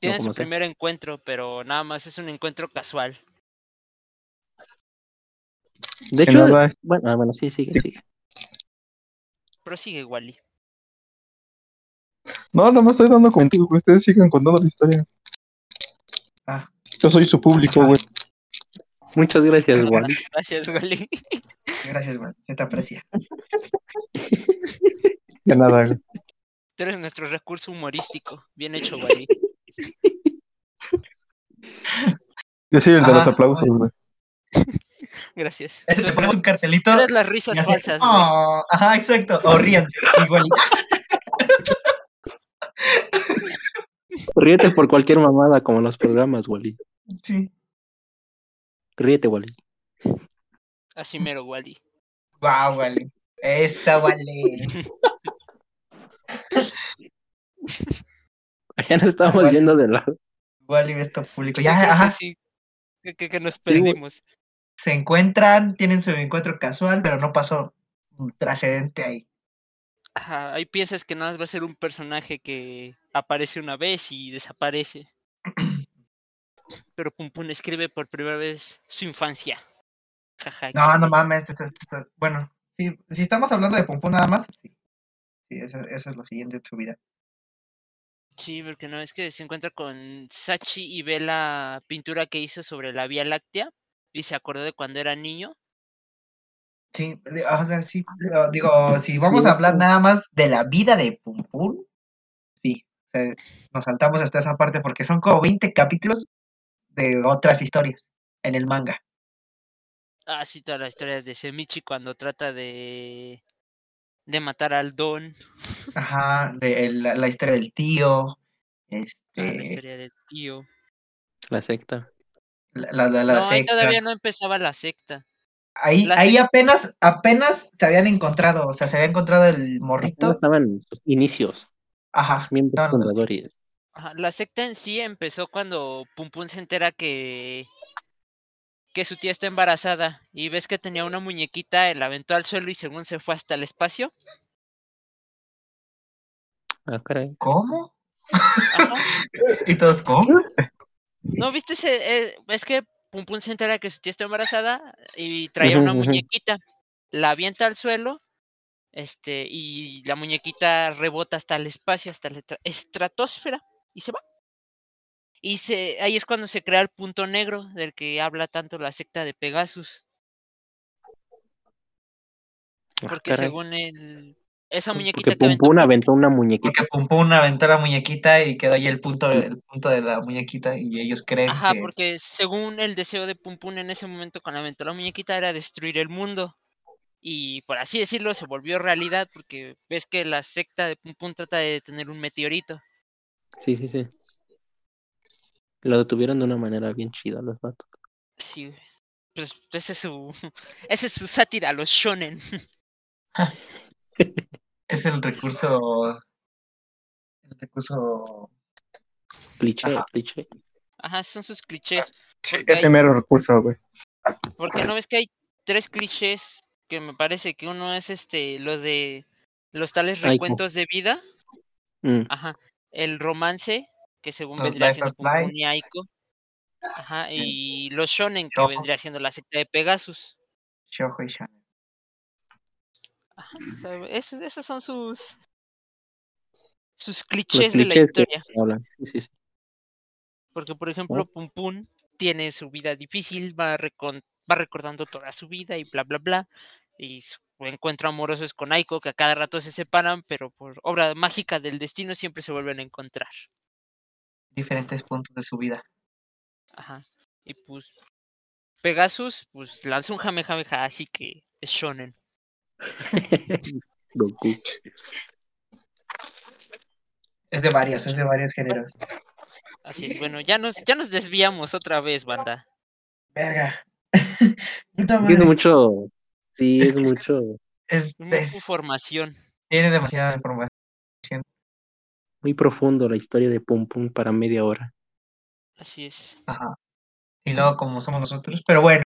S4: Tiene su primer encuentro, pero nada más es un encuentro casual.
S1: De hecho,
S3: nada,
S1: bueno, ah, bueno, sí, sigue, sigue.
S4: Prosigue, Wally.
S3: No, no me estoy dando contigo, güey. Ustedes sigan contando la historia.
S2: Ah.
S3: Yo soy su público, güey.
S1: Muchas gracias, Wally.
S4: Gracias, Wally.
S2: Gracias, man. Se te aprecia.
S3: De nada, güey.
S4: Tú eres nuestro recurso humorístico. Bien hecho, Wally.
S3: Yo soy el de los
S2: Ah,
S3: aplausos, güey.
S4: Gracias.
S2: Te
S4: eres,
S2: ponemos un cartelito.
S4: eres las
S2: y
S4: risas
S2: así,
S4: falsas.
S2: "Oh", ajá, exacto. O ríanse. Igual.
S1: Ríete por cualquier mamada, como en los programas, Wally.
S2: Sí.
S1: Ríete, Wally.
S4: Así mero, Wally.
S2: Wow, vale. Esa, vale.
S1: Ya nos estamos
S2: Wally.
S1: yendo de lado.
S2: Wally esto público. Ya,
S4: que
S2: ajá.
S4: sí, que, que- que nos
S1: Sí,
S4: perdimos.
S2: Se encuentran, tienen su encuentro casual, pero no pasó trascendente ahí.
S4: Ajá, ahí piensas que nada más va a ser un personaje que aparece una vez y desaparece. Pero Pum Pum escribe por primera vez su infancia. Jaja.
S2: No, no
S4: sí.
S2: mames. Bueno, sí, si estamos hablando de Pum Pum nada más, sí. Sí, eso, eso es lo siguiente de su vida.
S4: Sí, porque no es que se encuentra con Sachi y ve la pintura que hizo sobre la Vía Láctea y se acordó de cuando era niño.
S2: Sí, o sea, sí, pero digo, si vamos
S1: Sí,
S2: a hablar nada más de la vida de Pum Pum, sí, o sea, nos saltamos hasta esa parte porque son como 20 capítulos de otras historias en el manga.
S4: Ah, sí, toda la historia de Semichi cuando trata de de matar al Don.
S2: Ajá, de el- la, la historia del tío,
S4: Ah, la
S2: Este,
S4: historia del tío.
S1: La secta.
S2: La, la,
S4: no, ahí
S2: secta.
S4: todavía no empezaba la secta.
S2: Ahí,
S4: la
S2: ahí
S4: secta-
S2: apenas, apenas se habían encontrado, o sea, se había encontrado el morrito.
S1: Apenas estaban sus inicios,
S2: Ajá.
S1: los miembros fundadores.
S4: Ajá, La secta en sí empezó cuando Pum Pum se entera que que su tía está embarazada y ves que tenía una muñequita, la aventó al suelo y según se fue hasta el espacio.
S1: Ah, caray.
S2: ¿Cómo?
S4: Ajá.
S2: ¿Y todos cómo?
S4: No, viste ese, eh, es que Pum Pum se entera que su tía está embarazada y traía una muñequita, la avienta al suelo, este, y la muñequita rebota hasta el espacio, hasta la estra- estratosfera, y se va. Y se, ahí es cuando se crea el punto negro del que habla tanto la secta de Pegasus,
S1: Ah,
S4: porque según el, esa
S2: Porque
S4: muñequita
S1: Porque
S4: que
S1: Pum
S4: aventó
S1: Pum
S4: Pum
S1: aventó una muñequita.
S2: Porque Pum Pum aventó la muñequita y quedó ahí el punto, el punto de la muñequita y ellos creen
S4: Ajá,
S2: que...
S4: porque según el deseo de Pum Pum en ese momento cuando aventó la muñequita era destruir el mundo. Y por así decirlo, se volvió realidad porque ves que la secta de Pum Pum trata de detener un meteorito.
S1: Sí, sí, sí. Lo detuvieron de una manera bien chida los vatos.
S4: Sí, pues ese es su, ese es su sátira, a los shonen.
S2: Es el recurso... El recurso...
S1: Cliché,
S2: Ajá.
S1: cliché.
S4: Ajá, son sus clichés.
S3: Sí,
S4: Porque
S3: ese
S4: hay-
S3: mero recurso, güey.
S4: Porque no ves que hay tres clichés que me parece que uno es este, lo de los tales
S1: Aiko.
S4: recuentos de vida.
S1: Mm,
S4: Ajá. El romance, que según
S2: Los
S4: vendría
S2: Life
S4: siendo Aiko. Ajá.
S2: Sí.
S4: Y los shonen, que vendría siendo la secta de Pegasus.
S2: Y shonen.
S4: Ajá. o sea, esos, esos son sus sus clichés de la historia.
S1: Sí, sí.
S4: Porque, por ejemplo, Pum Pum tiene su vida difícil, va, recon- va recordando toda su vida y bla, bla, bla. Y su encuentro amoroso es con Aiko, que a cada rato se separan, pero por obra mágica del destino siempre se vuelven a encontrar.
S2: Diferentes puntos de su vida.
S4: Ajá. Y pues Pegasus, pues lanza un Jamejameja, así que es shonen.
S1: Goku.
S2: Es de varios, es de varios géneros.
S4: Así es. Bueno, ya nos, ya nos desviamos otra vez, banda.
S2: Verga. Puta
S1: Es que es
S2: madre.
S1: mucho. Sí,
S2: Es
S1: es
S2: que-
S1: mucho.
S2: Es-
S4: información.
S2: tiene demasiada información.
S1: Muy profundo la historia de Pum Pum para media hora.
S4: Así es.
S2: Ajá. Y luego como somos nosotros. Pero bueno.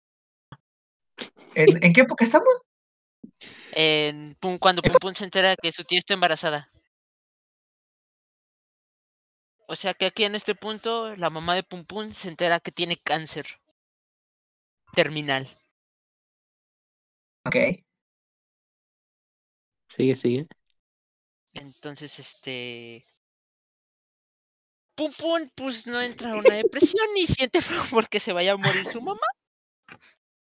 S2: ¿En, en qué época estamos?
S4: En Pum- cuando Pum Pum se entera que su tía está embarazada. O sea que aquí en este punto la mamá de Pum Pum se entera que tiene cáncer terminal.
S2: Ok.
S1: Sigue, sigue.
S4: Entonces, este. Pum Pum, pues no entra a una depresión ni siente feo porque se vaya a morir su mamá.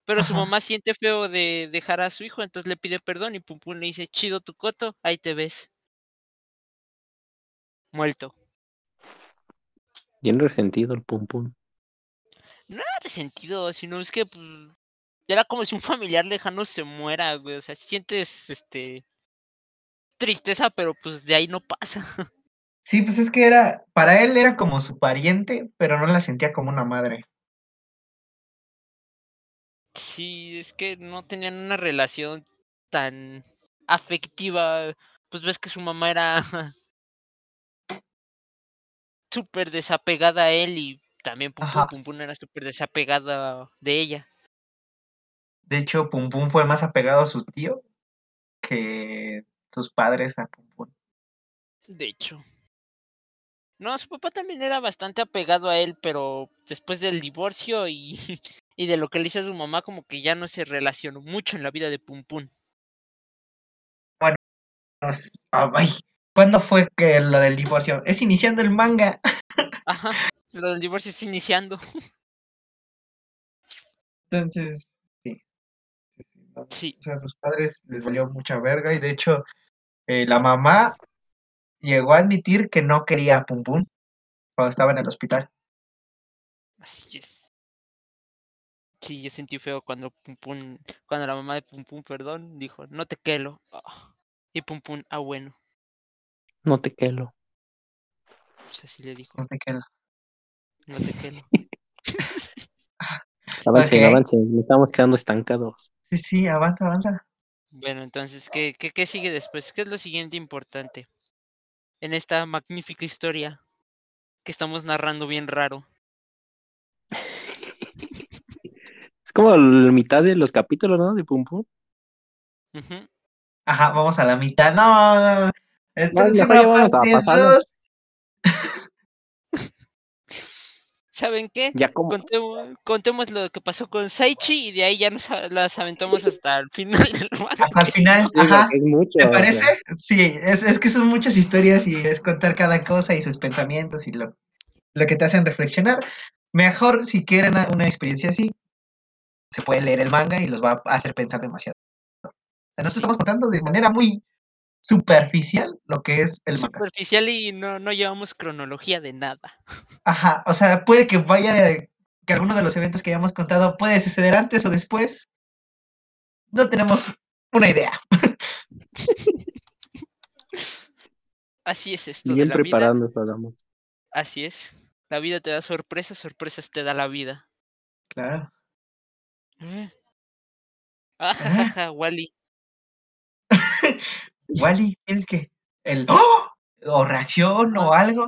S4: Pero su
S2: Ajá.
S4: mamá siente feo de dejar a su hijo, entonces le pide perdón y Pum Pum le dice: Chido tu coto, ahí te ves. Muerto.
S1: Bien resentido el Pum Pum.
S4: No era resentido, sino es que pues, era como si un familiar lejano se muera, güey. O sea, sientes este tristeza, pero pues de ahí no pasa.
S2: Sí, pues es que era, para él era como su pariente, pero no la sentía como una madre.
S4: Sí, es que no tenían una relación tan afectiva. Pues ves que su mamá era súper desapegada a él y también Pum Pum, Pum era súper desapegada de ella.
S2: De hecho, Pum Pum fue más apegado a su tío que sus padres a Pum Pum.
S4: De hecho. No, su papá también era bastante apegado a él, pero después del divorcio y, y de lo que le hizo a su mamá, como que ya no se relacionó mucho en la vida de Pum Pum.
S2: Nos- ah, ay, ¿Cuándo fue que lo del divorcio? Es iniciando el manga.
S4: Ajá, lo del divorcio está iniciando.
S2: Entonces, sí. Sí, O sea, a sus padres les valió mucha verga y de hecho eh, la mamá llegó a admitir que no quería a Pum Pum cuando estaba en el hospital.
S4: así es. Sí, yo sentí feo cuando Pum Pum, cuando la mamá de Pum Pum, perdón, dijo, no te quelo. Ah, Y Pum Pum, ah bueno.
S1: No te quelo.
S4: Pues así le dijo.
S2: No te quedo.
S4: No te quelo.
S1: Avancen,
S2: Ok.
S1: avancen, nos estamos quedando estancados.
S2: Sí, sí, avanza, avanza.
S4: Bueno, entonces, ¿qué, qué, qué sigue después? ¿Qué es lo siguiente importante? En esta magnífica historia que estamos narrando bien raro.
S1: Es como la mitad de los capítulos, ¿no? De Pum Pum.
S2: Ajá, vamos a la mitad. No, no, no. Esta
S1: No, vamos a
S2: dos.
S4: ¿Saben qué?
S1: Ya como.
S4: Contemos, contemos lo que pasó con Saichi y de ahí ya nos las aventamos hasta el final.
S2: Hasta el final, ajá.
S1: es mucho,
S2: ¿Te
S1: o sea,
S2: parece? Sí, es, es que son muchas historias y es contar cada cosa y sus pensamientos y lo, lo que te hacen reflexionar. Mejor si quieren una experiencia así, se puede leer el manga y los va a hacer pensar demasiado. O sea, nosotros estamos contando de manera muy superficial lo que es el manga.
S4: Superficial y no, no llevamos cronología de nada.
S2: Ajá, o sea, puede que vaya, que alguno de los eventos que hayamos contado puede suceder antes o después. No tenemos una idea.
S4: Así es esto de
S1: Bien
S4: la
S1: preparando hablamos.
S4: Así es. La vida te da sorpresas, sorpresas te da la vida.
S2: Claro.
S4: Eh. Ah, ja, ja, ja, Wally.
S2: Wally, tienes que. El. ¡Oh! O reacción o algo.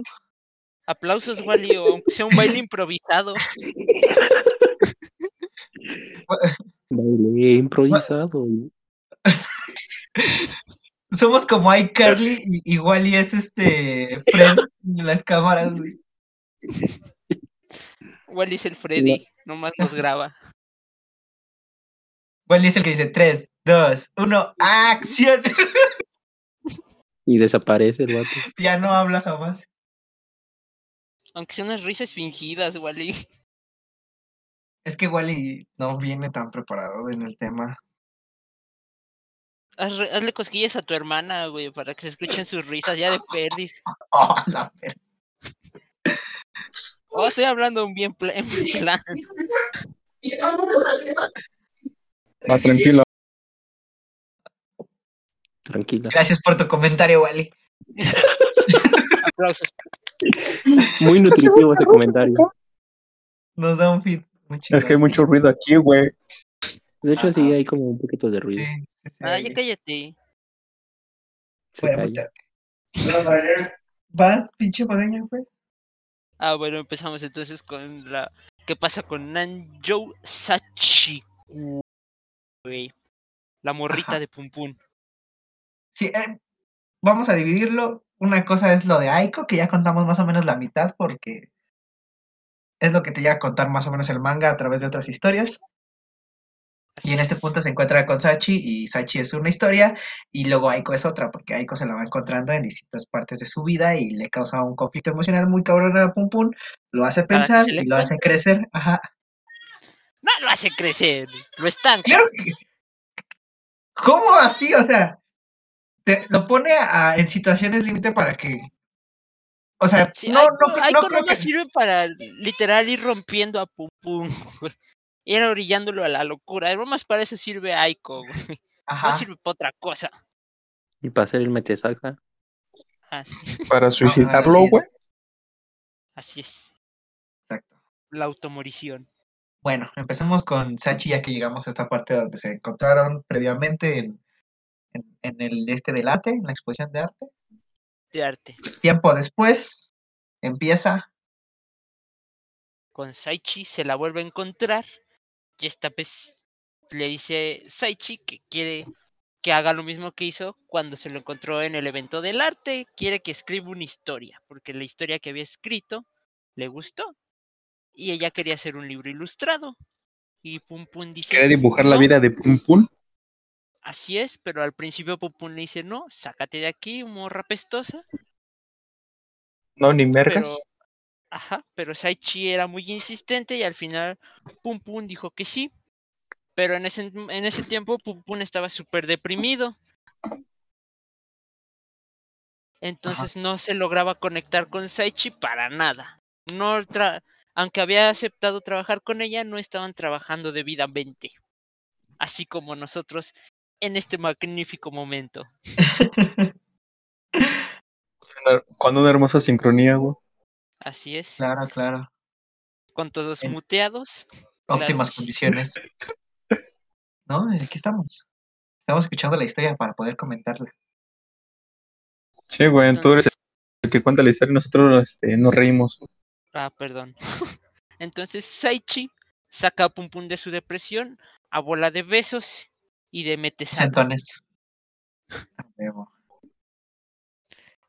S4: Aplausos, Wally, o aunque sea un baile improvisado.
S1: Baile improvisado.
S2: Somos como iCarly y, y Wally es este. Fred en las cámaras.
S4: Wally es el Freddy, nomás nos graba.
S2: Wally es el que dice 3, 2, 1, ¡acción!
S1: Y desaparece el vato.
S2: ya no habla jamás.
S4: Aunque sean unas risas fingidas, Wally.
S2: Es que Wally no viene tan preparado en el tema.
S4: Haz- hazle cosquillas a tu hermana, güey, para que se escuchen sus risas ya de perdis.
S2: Oh, la ver-
S4: Oh, estoy hablando un bien pla- en plan.
S3: Va, tranquilo.
S1: Tranquila.
S2: Gracias por tu comentario, Wally.
S4: Aplausos.
S1: Muy nutritivo ese comentario.
S2: Nos da un feed muy
S3: Es que hay mucho ruido aquí, güey.
S1: De hecho, sí
S2: Ajá.
S1: hay como un poquito de ruido.
S2: Sí, sí, sí,
S4: Ah, ya cállate.
S1: Se
S2: Bueno,
S1: calla.
S2: mucha- ¿Vas, pinche magaña, pues?
S4: Ah, bueno, empezamos entonces con la. ¿Qué pasa con Nanjo Sachiku? Güey. La morrita
S2: Ajá.
S4: de Pum Pum.
S2: Sí, eh, vamos a dividirlo. Una cosa es lo de Aiko, que ya contamos más o menos la mitad, porque es lo que te llega a contar más o menos el manga a través de otras historias.
S4: Así
S2: Y en este
S4: es.
S2: punto se encuentra con Sachi, y Sachi es una historia, y luego Aiko es otra, porque Aiko se la va encontrando en distintas partes de su vida y le causa un conflicto emocional muy cabrón a Pum Pum, lo hace pensar y lo hace crecer. Ajá.
S4: No lo hace crecer. Lo estanca.
S2: Claro que. ¿Cómo así? O sea, te lo pone a- en situaciones límite para que. O sea,
S4: Sí,
S2: no,
S4: Aiko,
S2: no, creo
S4: nomás
S2: que.
S4: sirve para literal ir rompiendo a Pum Pum. güey. Ir orillándolo a la locura. Nomás para eso sirve Aiko, güey. No sirve para otra cosa.
S1: Y para hacer el metesaca.
S4: Así,
S3: Para
S2: sí
S3: suicidarlo,
S2: es.
S3: güey.
S4: así es.
S2: Exacto.
S4: La automorición.
S2: Bueno, empecemos con Sachi, ya que llegamos a esta parte donde se encontraron previamente en, en, en el este del arte, en la exposición de arte.
S4: De arte.
S2: Tiempo después, empieza.
S4: Con Saichi se la vuelve a encontrar. Y esta vez le dice Saichi que quiere que haga lo mismo que hizo cuando se lo encontró en el evento del arte. Quiere que escriba una historia, porque la historia que había escrito le gustó. Y ella quería hacer un libro ilustrado. Y Pum Pum dice...
S3: Quiere dibujar la vida de Pum Pum.
S4: Así es, pero al principio Pum Pum le dice, no, sácate de aquí, morra pestosa.
S3: No, ni mergas.
S4: Pero, ajá, pero Saichi era muy insistente y al final Pum Pum dijo que sí. Pero en ese, en ese tiempo Pum Pum estaba súper deprimido. Entonces no se lograba conectar con Saichi para nada. No tra- aunque había aceptado trabajar con ella, no estaban trabajando debidamente. Así como nosotros en este magnífico momento.
S3: Con una hermosa sincronía, güey.
S4: Así es.
S2: Claro, claro.
S4: Con todos
S2: En-
S4: muteados.
S2: Óptimas condiciones. ¿No? Aquí estamos. Estamos escuchando la historia para poder comentarla.
S3: Sí, güey, tú eres
S4: Entonces-
S3: el que cuenta la historia y nosotros este, nos reímos.
S4: Ah, perdón. Entonces Saichi saca a Pum Pum de su depresión a bola de besos y de.
S2: Sentones. Huevo.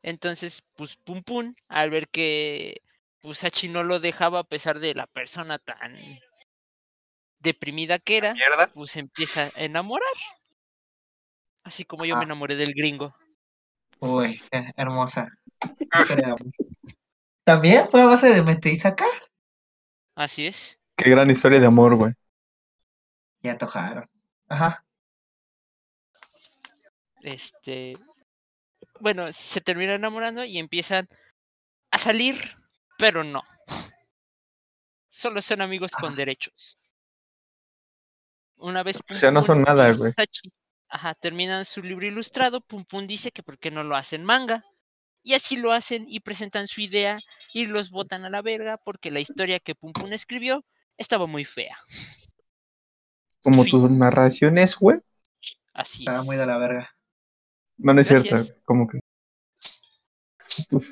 S4: Entonces, pues Pum Pum, al ver que pues, Sachi no lo dejaba a pesar de la persona tan deprimida que era, pues empieza a enamorar. Así como yo me
S2: Ah.
S4: enamoré del gringo.
S2: Uy, qué hermosa. También fue a base de Meteisaca.
S4: Así es.
S3: Qué gran historia de amor, güey.
S2: Ya tojaron. Ajá.
S4: Este. Bueno, se termina enamorando y empiezan a salir, pero no. Solo son amigos con
S2: Ah.
S4: derechos. Una vez
S3: O sea, no son nada,
S4: y
S3: güey.
S4: Ajá, terminan su libro ilustrado, Pum Pum dice que por qué no lo hacen manga. Y así lo hacen y presentan su idea y los botan a la verga porque la historia que Pum Pum escribió estaba muy fea.
S3: Como tus narraciones, güey.
S4: Así
S2: Estaba
S4: es.
S2: muy de la verga.
S3: No, no es cierto. Como que. Uf,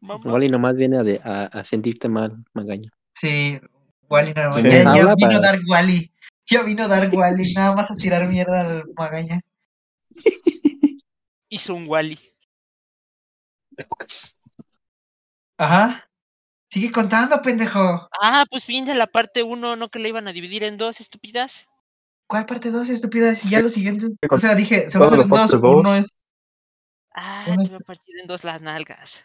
S4: Mamá.
S1: Igual y nomás viene a, de- a, a sentirte mal, Magaña.
S2: Sí, Wally no,
S3: Sí.
S2: ya, vino
S1: para-
S2: Dark Wally. Ya vino Dark Wally, nada más a tirar mierda al magaña.
S4: Hizo un Wally.
S2: Ajá. Sigue contando, pendejo.
S4: Ah, pues fin de la parte 1, no que la iban a dividir en dos, estúpidas.
S2: ¿Cuál parte 2, estúpida? Si ya los siguientes.
S3: con-
S2: O sea, dije, se va a hacer
S3: lo
S2: en dos. Uno es.
S4: Ah,
S2: ¿Cómo
S4: te
S2: es?
S4: voy a partir en dos las nalgas.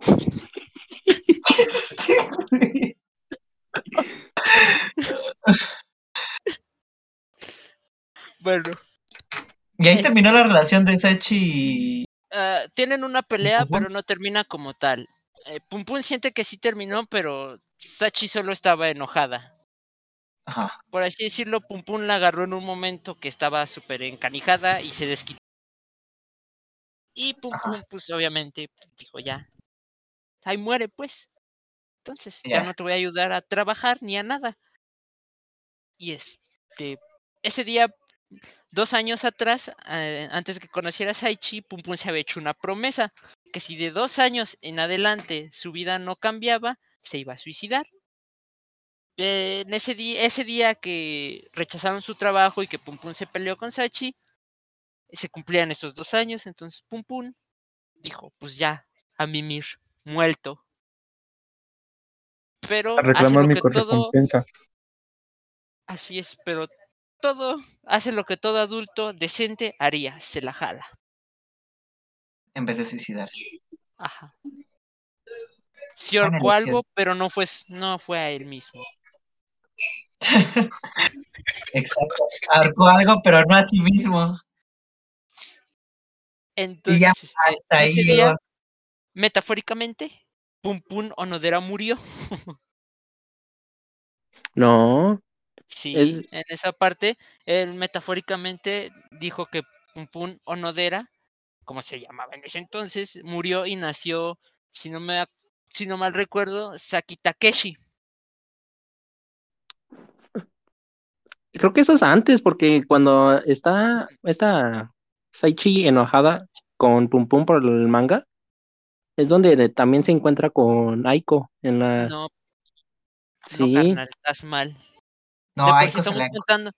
S4: Bueno,
S2: y ahí terminó la relación de Sachi
S4: ah, tienen una pelea, pero no termina como tal. Eh, Pum Pum siente que sí terminó, pero Sachi solo estaba enojada.
S2: Ajá.
S4: Por así decirlo, Pum Pum la agarró en un momento que estaba súper encanijada y se desquitó. Y Pum
S2: Ajá.
S4: Pum, pues obviamente, dijo ya. Ahí muere, pues. Entonces, ya
S2: Ya.
S4: no te voy a ayudar a trabajar ni a nada. Y este, ese día, dos años atrás, eh, antes que conociera a Saichi, Pum Pum se había hecho una promesa, que si de dos años en adelante su vida no cambiaba, se iba a suicidar. Eh, en ese día, ese día que rechazaron su trabajo y que Pum Pum se peleó con Sachi, se cumplían esos dos años, entonces Pum Pum dijo, pues ya, a mimir, muerto. Pero
S3: A reclamar
S4: lo
S3: mi
S4: que todo, así es, pero todo, hace lo que todo adulto decente haría, se la jala.
S2: En vez de suicidarse.
S4: Ajá. Sí ahorcó
S2: elección.
S4: algo, pero no fue, no fue a él mismo.
S2: Exacto. Ahorcó algo, pero no a sí mismo.
S4: Entonces,
S2: Y ya
S4: este,
S2: hasta ahí
S4: día, metafóricamente, Pum Pum Onodera murió.
S1: No,
S4: Sí,
S1: Es-
S4: en esa parte, él metafóricamente dijo que Pum Pum Onodera, como se llamaba en ese entonces, murió y nació, si no me si no mal recuerdo, Saki Takeshi.
S1: creo que eso es antes, porque cuando está esta Saichi enojada con Pum Pum por el manga, es donde de- también se encuentra con Aiko en las...
S4: No, no,
S1: sí,
S4: carnal, estás mal.
S2: No,
S4: de por
S2: hay
S4: sí
S2: cosas
S4: estamos
S2: la...
S4: contando,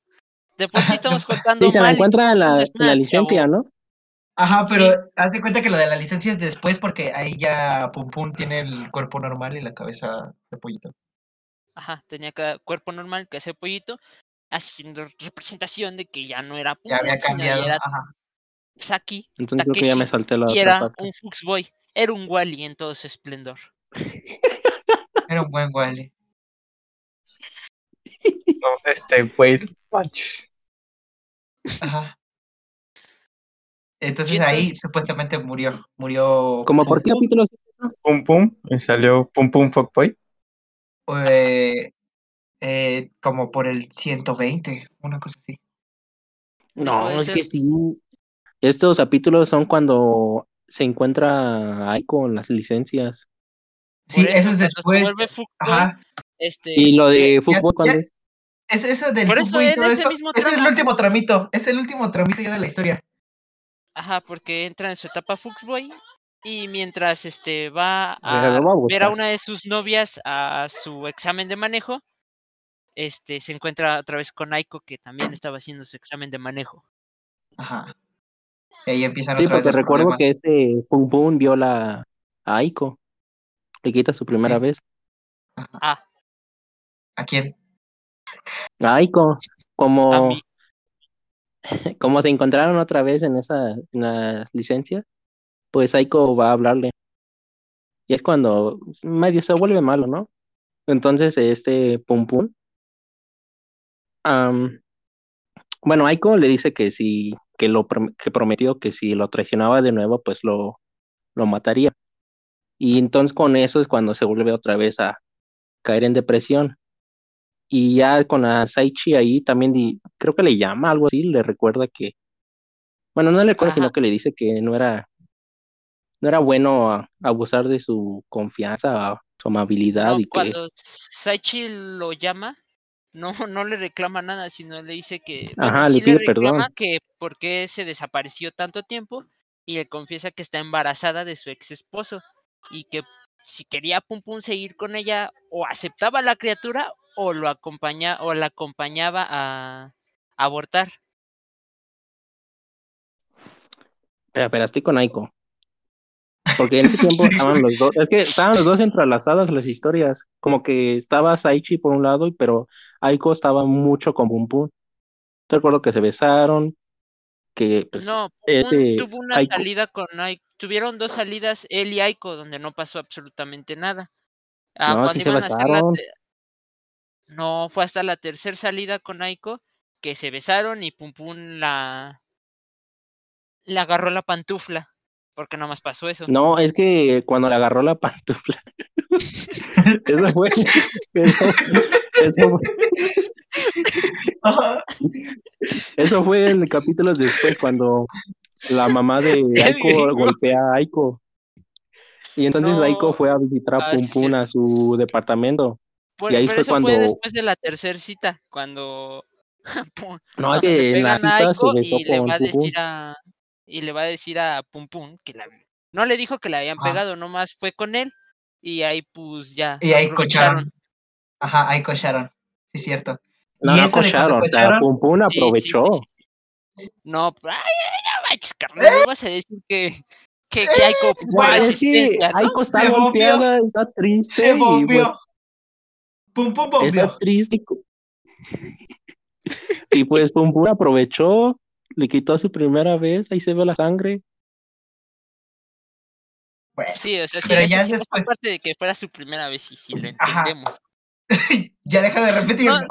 S4: de por sí estamos contando
S1: sí, se la
S4: mal y tú
S1: encuentra en la, la licencia. ¿no?
S2: Ajá, pero
S4: Sí.
S2: haz de cuenta que lo de la licencia es después porque ahí ya Pum Pum tiene el cuerpo normal y la cabeza de pollito.
S4: Ajá, tenía cuerpo normal, que ese pollito, haciendo representación de que ya no era Pum
S2: Ya había cambiado.
S4: era
S2: Ajá.
S4: Saki
S1: Entonces creo que ya me salté la
S4: y
S1: otra
S4: era
S1: parte.
S4: un Fuxboy, era un Wally en todo su esplendor.
S2: Era un buen Wally.
S3: No, este, güey.
S2: Ajá. Entonces ahí supuestamente murió. Murió.
S1: ¿Como
S2: Pum
S1: por qué
S2: Pum,
S1: capítulos?
S3: Pum Pum. Y salió Pum Pum Fuckboy.
S2: eh, eh, como por el 120, una cosa así.
S1: No, es que sí. Estos capítulos son cuando se encuentra Aiko en las licencias.
S2: Sí,
S4: Por
S2: eso es después. Ajá.
S4: Este,
S1: Y lo de
S2: ya-
S1: fútbol,
S2: ya-
S1: cuando
S2: Es eso del
S4: Por eso
S2: fútbol y todo
S4: ese
S2: eso.
S4: mismo
S2: Ese es el último tramito. Es el último tramito ya de la historia.
S4: Ajá, porque entra en su etapa fuckboy y mientras este va a
S1: lo va a
S4: ver a una de sus novias a su examen de manejo, este se encuentra otra vez con Aiko que también estaba haciendo su examen de manejo.
S2: Ajá. Y ahí empiezan
S1: Sí,
S2: otra vez
S1: porque
S2: los
S1: recuerdo
S2: problemas.
S1: que este Pum Pum viola a Aiko. Le quita su primera
S2: Sí.
S1: vez.
S4: Ah,
S2: ¿A quién?
S1: A Aiko.
S4: a
S1: Como, como se encontraron otra vez en esa en la licencia, pues Aiko va a hablarle. Y es cuando medio se vuelve malo, ¿no? Entonces, este Pum Pum. am, bueno, Aiko le dice que si, que lo que prometió que si lo traicionaba de nuevo, pues lo, lo mataría. Y entonces con eso es cuando se vuelve otra vez a caer en depresión. Y ya con la Saichi ahí también di- creo que le llama algo así, le recuerda que, bueno, no le recuerda, sino que le dice que no era, no era bueno a- abusar de su confianza, su amabilidad
S4: No,
S1: y que,
S4: cuando Saichi lo llama, no, no le reclama nada, sino le dice que,
S1: Ajá, le
S4: sí le
S1: pide
S4: reclama
S1: perdón.
S4: que por qué se desapareció tanto tiempo y le confiesa que está embarazada de su ex esposo y que si quería Pum Pum seguir con ella o aceptaba a la criatura o lo acompaña o la acompañaba a abortar.
S1: Espera, espera, estoy con Aiko. Porque en ese tiempo estaban los dos, es que estaban los dos entrelazadas las historias. Como que estaba Saichi por un lado, pero Aiko estaba mucho con Pum Pum. Te recuerdo que se besaron, que pues
S4: no,
S1: este
S4: tuvo una
S1: Aiko,
S4: salida con Aiko. Tuvieron dos salidas él y Aiko donde no pasó absolutamente nada. Ah,
S1: no,
S4: cuando
S1: sí se
S4: la
S1: besaron.
S4: No, fue hasta la tercera salida con Aiko que se besaron y Pum Pum la, le agarró la pantufla. Porque nada más pasó eso.
S1: No, es que cuando le agarró la pantufla, eso fue, eso, eso fue- eso fue en capítulos después, cuando la mamá de Aiko golpea a Aiko. Y entonces Aiko fue a visitar a
S4: Ah,
S1: Pum Pum a su departamento.
S4: Por-
S1: y ahí
S4: pero
S1: fue
S4: eso
S1: cuando-
S4: fue después de la tercera cita, cuando
S1: No, es
S4: le
S1: que en la
S4: pegan a
S1: cita se besó
S4: y le
S1: con
S4: va a
S1: Pum Pum.
S4: decir a y le va a decir a Pum Pum que la no le dijo que la habían
S2: Ah.
S4: pegado, nomás fue con él y ahí pues ya
S2: Y ahí cocharon. Ajá, ahí cocharon. Sí, cierto.
S1: No, cocharon, o sea, Pum Pum
S4: Sí, sí,
S1: aprovechó.
S4: sí, sí. No, ay, ay, ya manches, carnal, me vas a decir que que, que Aiko ocupaba
S1: Bueno, es que
S2: Se bombeó.
S1: golpeada, está triste
S2: se
S1: y.
S2: Pum, pum,
S1: está
S2: bombeó.
S1: triste. Y pues Pum Pum aprovechó, le quitó su primera vez, ahí se ve la sangre.
S2: Bueno,
S4: Sí, o sea, sí,
S2: Pero ya
S4: sí,
S2: después-
S4: parte de que fuera su primera vez y sí lo entendemos.
S2: ya deja de repetirlo.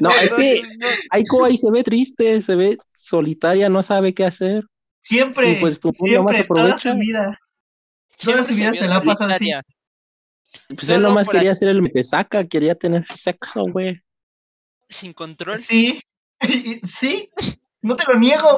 S1: No, es que Aiko ahí se ve triste, se ve solitaria, no sabe qué hacer.
S2: Siempre,
S1: Y pues Pum Pum nomás
S2: siempre, toda su vida.
S4: siempre
S2: su vida
S4: vio
S2: se la ha pasado así.
S1: Pues él
S4: Solo
S1: nomás quería
S4: ahí.
S1: hacer el metesaca, quería tener sexo, güey.
S4: sin control.
S2: Sí, sí, no te lo niego.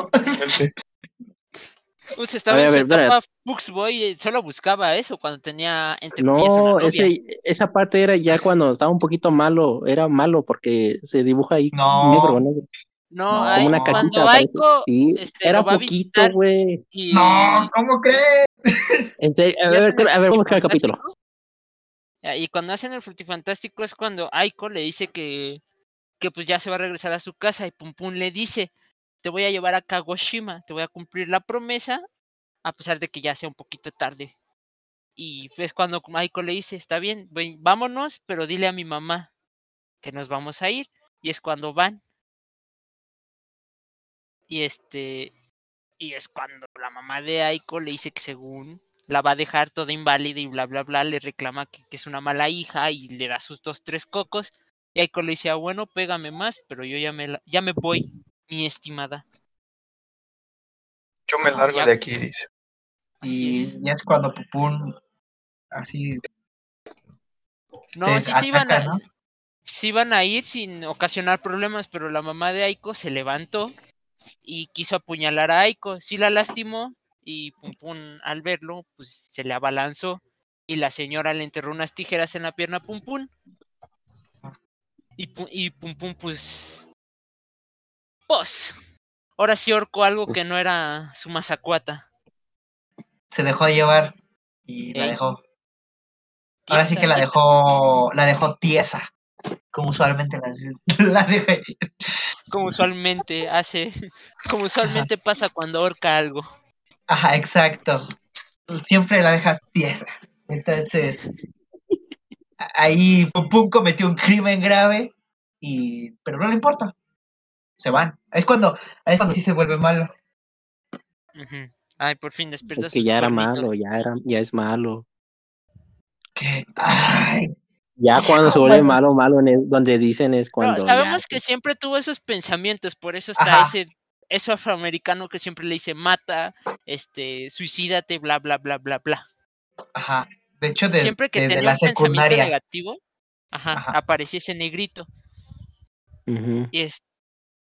S4: Pues estaba
S1: ver,
S4: en
S1: a
S4: su
S1: ver,
S4: etapa Fuxboy y solo buscaba eso cuando tenía entre
S1: No, ese, esa parte era ya cuando estaba un poquito malo, era malo porque se dibuja ahí
S2: No.
S1: negro, negro,
S4: No,
S2: No,
S4: ahí,
S1: como una caquita.
S4: Aiko
S1: Sí,
S4: este,
S1: era
S4: a
S1: poquito, güey.
S4: y
S2: No, ¿cómo crees?
S1: En serio, a ver, a ver, vamos a buscar el capítulo.
S4: Ah, Y cuando hacen el frutifantástico es cuando Aiko le dice que, que pues ya se va a regresar a su casa y Pum Pum le dice, te voy a llevar a Kagoshima, te voy a cumplir la promesa, a pesar de que ya sea un poquito tarde. Y es cuando Aiko le dice, está bien, ven, vámonos, pero dile a mi mamá que nos vamos a ir. Y es cuando van. Y este, y es cuando la mamá de Aiko le dice que según la va a dejar toda inválida y bla bla bla, le reclama que, que es una mala hija y le da sus dos, tres cocos. Y Aiko le dice, ah, bueno, pégame más, pero yo ya me, la- ya me voy, mi estimada.
S3: Yo me largo
S4: Ya.
S3: de aquí, dice.
S2: Y es cuando Pupún así
S4: No, sí se iban
S2: ataca,
S4: a,
S2: ¿no?
S4: sí iban a ir sin ocasionar problemas, pero la mamá de Aiko se levantó y quiso apuñalar a Aiko. Sí la lastimó y Pum Pum al verlo, pues se le abalanzó y la señora le enterró unas tijeras en la pierna a Pum Pum. Y, Pu- y Pum Pum, pues. Pues. Ahora sí orcó algo que no era su mazacuata.
S2: Se dejó llevar y la dejó. Ahora sí que la dejó, la dejó tiesa. Como usualmente la deja.
S4: Como usualmente hace. Como usualmente pasa cuando ahorca algo.
S2: Ajá, exacto. Siempre la deja tiesa. Entonces, ahí Pum Pum cometió un crimen grave, y pero no le importa. Se van. Es cuando, es cuando sí se vuelve malo.
S4: Ay, por fin despertó
S1: Es que
S4: sus
S1: ya era
S4: cuernitos.
S1: malo, ya era, ya es malo.
S2: Ay,
S1: Ya cuando se vuelve malo, malo, en el- donde dicen es
S4: No,
S1: cuando. ya-
S4: sabemos que siempre tuvo esos pensamientos, por eso está
S2: Ajá.
S4: ese, ese afroamericano que siempre le dice mata, este, suicídate, bla, bla, bla, bla, bla.
S2: ajá. De hecho, des-
S4: siempre que tenía
S2: la
S4: un pensamiento
S2: secundaria.
S4: negativo, ajá,
S2: Ajá.
S4: aparecía ese negrito.
S1: Ujú.
S4: Y, es,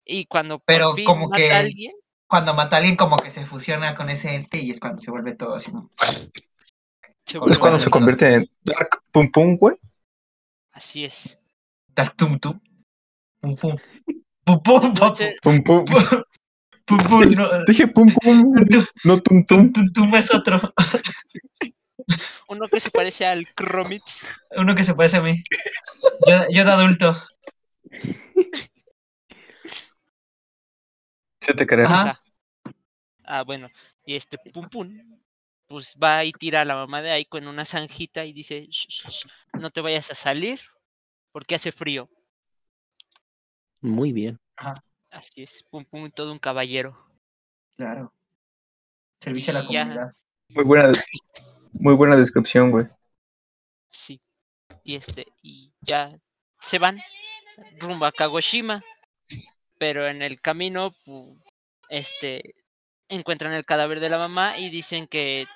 S4: y cuando por
S2: Pero
S4: fin
S2: como
S4: mata
S2: que-
S4: a alguien,
S2: Cuando mata a alguien, como que se fusiona con ese ente y es cuando se vuelve todo así.
S3: Es cuando se convierte en Dark Pum Pum, güey.
S4: Así es.
S2: Dark Tum Tum. Pum Pum. Pum Pum. Pum
S4: Entonces,
S3: Pum Pum.
S2: Pum. Pum Pum. No,
S3: Dije Pum Pum,
S2: Tum
S3: no Tum
S2: Tum
S3: Tum.
S2: Tum es otro.
S4: uno que se parece al Cromitz,
S2: Uno que se parece a mí. Yo, yo de adulto.
S3: Sí te.
S2: Ajá.
S4: Ajá. Ah, bueno. Y este Pum Pum, pues va y tira a la mamá de Aiko en una zanjita y dice, "Shh, shh, shh, no te vayas a salir porque hace frío.
S1: Muy bien.
S4: Así es, Pum Pum, todo un caballero.
S2: Claro. Servicio a la
S4: ya.
S2: comunidad.
S3: Muy buena, muy buena descripción, güey.
S4: Sí. Y este, y ya se van rumbo a Kagoshima, pero en el camino, este, encuentran el cadáver de la mamá y dicen que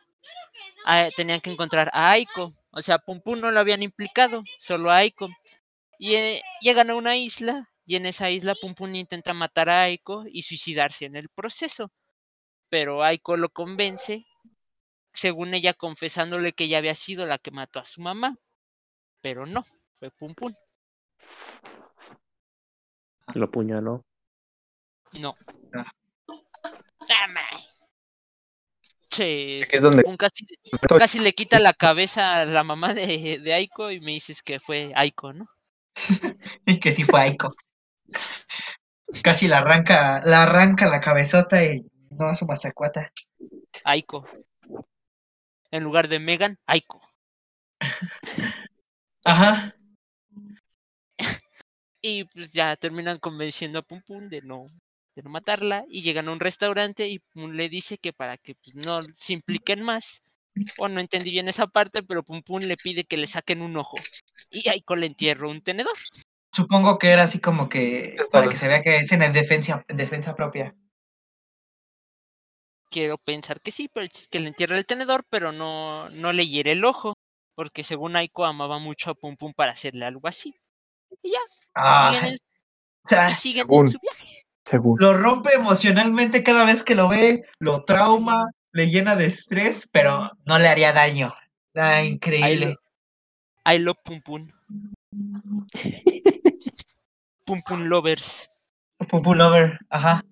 S4: ah, tenían que encontrar a Aiko. O sea, Pum Pum no lo habían implicado, solo a Aiko. Y eh, llegan a una isla y en esa isla Pum Pum intenta matar a Aiko y suicidarse en el proceso. Pero Aiko lo convence, según ella confesándole que ella había sido la que mató a su mamá. Pero no, fue Pum Pum.
S1: Lo apuñaló.
S4: No.
S2: Ah.
S4: Dame. Che,
S3: Aquí es donde
S4: Pum casi, casi le quita la cabeza a la mamá de, de Aiko y me dices que fue Aiko, ¿no?
S2: Y que sí fue Aiko. Casi la arranca, la arranca la cabezota y no a su mazacuata.
S4: Aiko. En lugar de Megan, Aiko.
S2: Ajá.
S4: Y pues ya terminan convenciendo a Pum Pum de no, de no matarla y llegan a un restaurante y Pum le dice que para que pues, no se impliquen más. O no entendí bien esa parte, pero Pum Pum le pide que le saquen un ojo. Y Aiko le entierra un tenedor.
S2: Supongo que era así como que para que se vea que es en defensa, en defensa propia.
S4: Quiero pensar que sí, pero el chiste es que le entierra el tenedor, pero no, no le hiere el ojo. Porque según Aiko amaba mucho a Pum Pum para hacerle algo así. Y ya,
S2: Ah,
S4: siguen, en,
S2: o sea,
S4: siguen en
S3: según.
S4: su viaje.
S3: según.
S2: lo rompe emocionalmente cada vez que lo ve, lo trauma, le llena de estrés, pero no le haría daño. Ah,
S4: I,
S2: increíble.
S4: lo- I love Pum Pum. Pum Pum Lovers.
S2: Pum Pum Lover, ajá.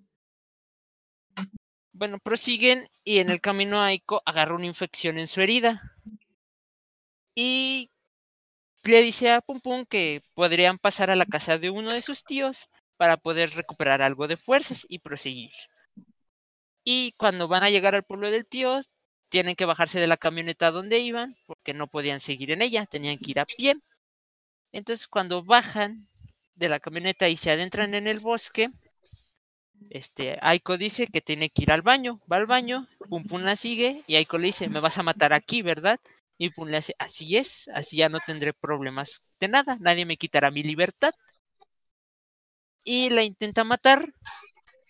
S4: Bueno, prosiguen y en el camino Aiko agarra una infección en su herida. Y le dice a Pum Pum que podrían pasar a la casa de uno de sus tíos para poder recuperar algo de fuerzas y proseguir. Y cuando van a llegar al pueblo del tío, tienen que bajarse de la camioneta donde iban porque no podían seguir en ella, tenían que ir a pie. Entonces cuando bajan de la camioneta y se adentran en el bosque, este, Aiko dice que tiene que ir al baño, va al baño, Pum Pum la sigue y Aiko le dice, me vas a matar aquí, ¿verdad? Y Pum le hace, así es, así ya no tendré problemas de nada, nadie me quitará mi libertad. Y la intenta matar,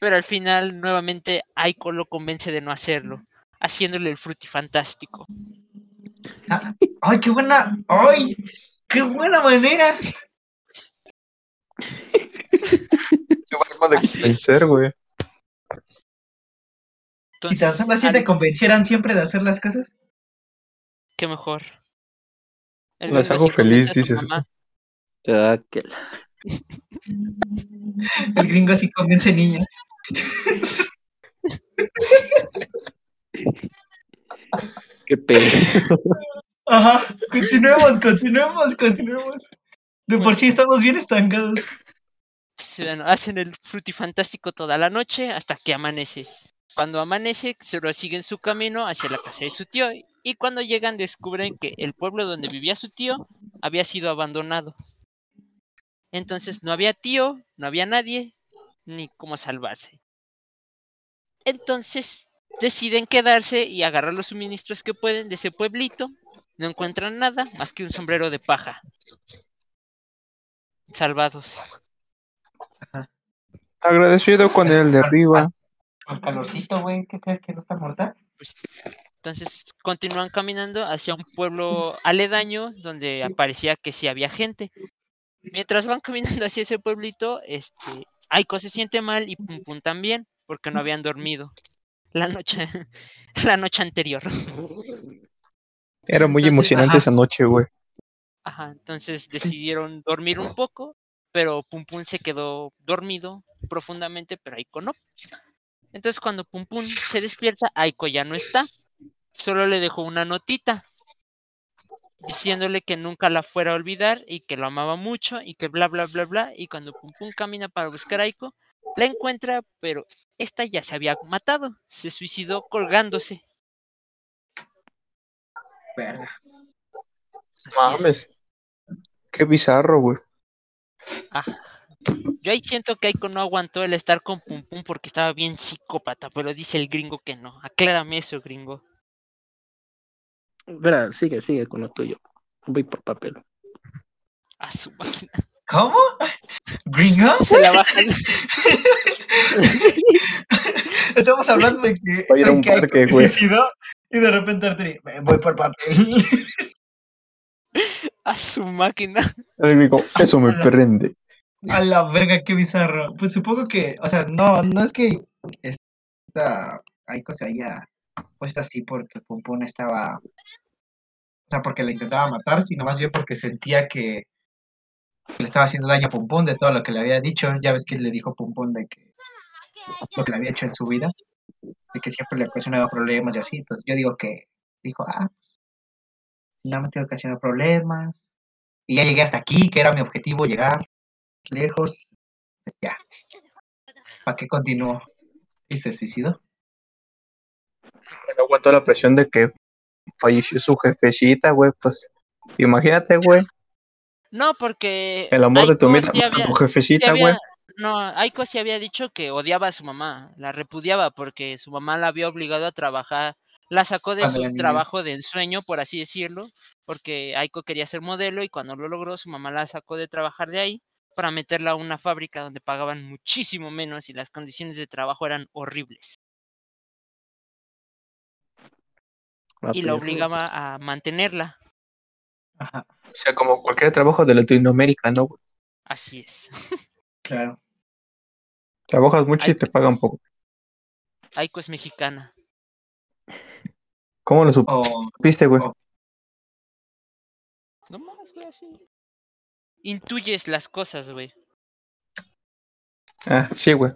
S4: pero al final nuevamente Aiko lo convence de no hacerlo, haciéndole el frutifantástico.
S2: Ah, ¡Ay, qué buena! ¡Ay! ¡Qué buena manera!
S3: Qué forma de convencer, güey.
S2: Si tan solo así te convencieran siempre de hacer las cosas.
S4: qué mejor. El
S3: Las hago feliz, dices.
S1: Ah, que la-
S2: El gringo así convence niñas.
S1: Qué pedo.
S2: Ajá, continuemos, continuemos, continuemos. De por sí estamos bien estancados.
S4: Bueno, hacen el frutifantástico toda la noche hasta que amanece. Cuando amanece, se lo siguen su camino hacia la casa de su tío. Y cuando llegan, descubren que el pueblo donde vivía su tío había sido abandonado. Entonces no había tío, no había nadie, ni cómo salvarse. Entonces deciden quedarse y agarrar los suministros que pueden de ese pueblito. No encuentran nada más que un sombrero de paja. Salvados.
S3: Agradecido con el de arriba.
S2: Con calorcito, güey, ¿qué crees que no está mortal?
S4: Entonces continúan caminando hacia un pueblo aledaño donde aparecía que sí había gente. Mientras van caminando hacia ese pueblito, este, Aiko se siente mal y Pum Pum también, porque no habían dormido la noche, la noche anterior.
S3: Era muy
S4: Entonces,
S3: emocionante
S2: ajá.
S3: esa noche, güey.
S4: Ajá, entonces decidieron dormir un poco, pero Pum Pum se quedó dormido profundamente, pero Aiko no. Entonces cuando Pum Pum se despierta, Aiko ya no está. Solo le dejó una notita diciéndole que nunca la fuera a olvidar y que lo amaba mucho y que bla bla bla bla. Y cuando Pum Pum camina para buscar a Aiko, la encuentra, pero esta ya se había matado. Se suicidó colgándose.
S2: Verga.
S3: Mames. Qué bizarro, güey.
S4: Ajá. Yo ahí siento que Aiko no aguantó el estar con Pum Pum porque estaba bien psicópata, pero dice el gringo que no. Aclárame eso, gringo.
S1: Espera, sigue, sigue con lo tuyo. Voy por papel.
S4: A su máquina.
S2: ¿Cómo? ¿Gringo?
S4: Se la baja.
S2: Estamos hablando de que,
S3: a
S2: de
S3: un
S2: que
S3: parque, güey.
S2: suicidó y de repente Arturi, "Eh, voy por papel.
S4: A su máquina.
S3: Eso me prende.
S2: A la verga, qué bizarro. Pues supongo que, o sea, no, no es que esta Aiko se haya puesto así porque Pumpun estaba, o sea, porque le intentaba matar, sino más bien porque sentía que le estaba haciendo daño a Pumpun de todo lo que le había dicho. Ya ves que le dijo Pumpun de que lo que le había hecho en su vida, de que siempre le ocasionaba problemas y así. Entonces yo digo que dijo, ah, si no me tengo que ocasionar problemas. Y ya llegué hasta aquí, que era mi objetivo, llegar lejos, pues ya. ¿Para qué continuó? ¿Y se suicidó?
S3: No aguantó la presión de que falleció su jefecita, güey. Pues imagínate, güey.
S4: No, porque.
S3: El amor de tu vida
S4: sí había-
S3: tu jefecita, güey.
S4: No, Aiko sí había dicho que odiaba a su mamá, la repudiaba porque su mamá la había obligado a trabajar, la sacó de su trabajo de ensueño, por así decirlo, porque Aiko quería ser modelo y cuando lo logró su mamá la sacó de trabajar de ahí para meterla a una fábrica donde pagaban muchísimo menos y las condiciones de trabajo eran horribles
S1: Ah,
S4: y la obligaba a mantenerla.
S2: Ajá,
S3: O sea, como cualquier trabajo de Latinoamérica, ¿no?
S4: Así es.
S2: claro.
S3: Trabajas mucho y te pagan poco.
S4: Aiko es mexicana.
S3: ¿Cómo lo supiste, güey?
S4: No más, güey, así. Intuyes las cosas, güey.
S3: Ah, sí, güey.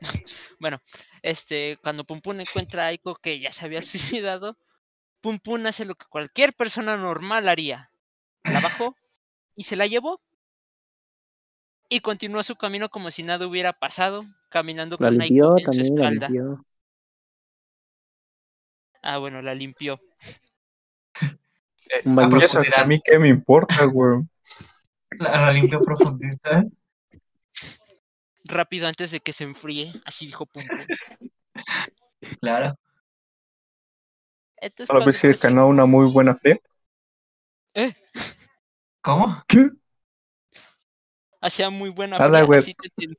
S4: Bueno, este, cuando Pum Pum encuentra a Aiko que ya se había suicidado, Pum Pum hace lo que cualquier persona normal haría. La bajó y se la llevó. Y continuó su camino como si nada hubiera pasado, caminando
S1: La
S4: con Aiko en su espalda.
S1: limpió.
S4: Ah, bueno, la limpió.
S3: Eh,
S1: Un baño.
S3: que a mí qué me importa, güey.
S2: la, la limpió a profundidad.
S4: Rápido antes de que se enfríe, así dijo Pum Pum.
S2: Claro.
S4: Entonces,
S3: Solo
S4: cuando
S3: ver si
S4: por fin-
S3: ganó una muy buena fe.
S4: eh,
S2: ¿Cómo?
S3: ¿Qué?
S4: hacía muy buena
S3: Nada, güey.
S4: así te entendí.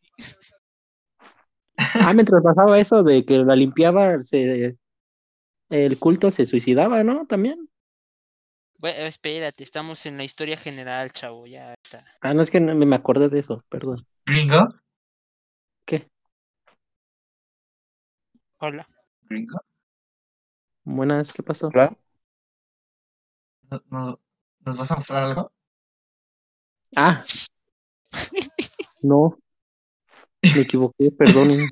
S1: Ah, mientras pasaba eso de que la limpiaba, se, el culto se suicidaba, ¿no? También.
S4: Bueno, espérate, estamos en la historia general, chavo, ya está.
S1: Ah, no es que no me acordé de eso, perdón.
S2: ¿Gringo?
S1: ¿Qué?
S4: Hola.
S2: ¿Gringo?
S1: Buenas, ¿qué pasó?
S3: Hola.
S2: No, no, ¿Nos vas a mostrar algo?
S1: Ah. No. Me equivoqué, perdonen.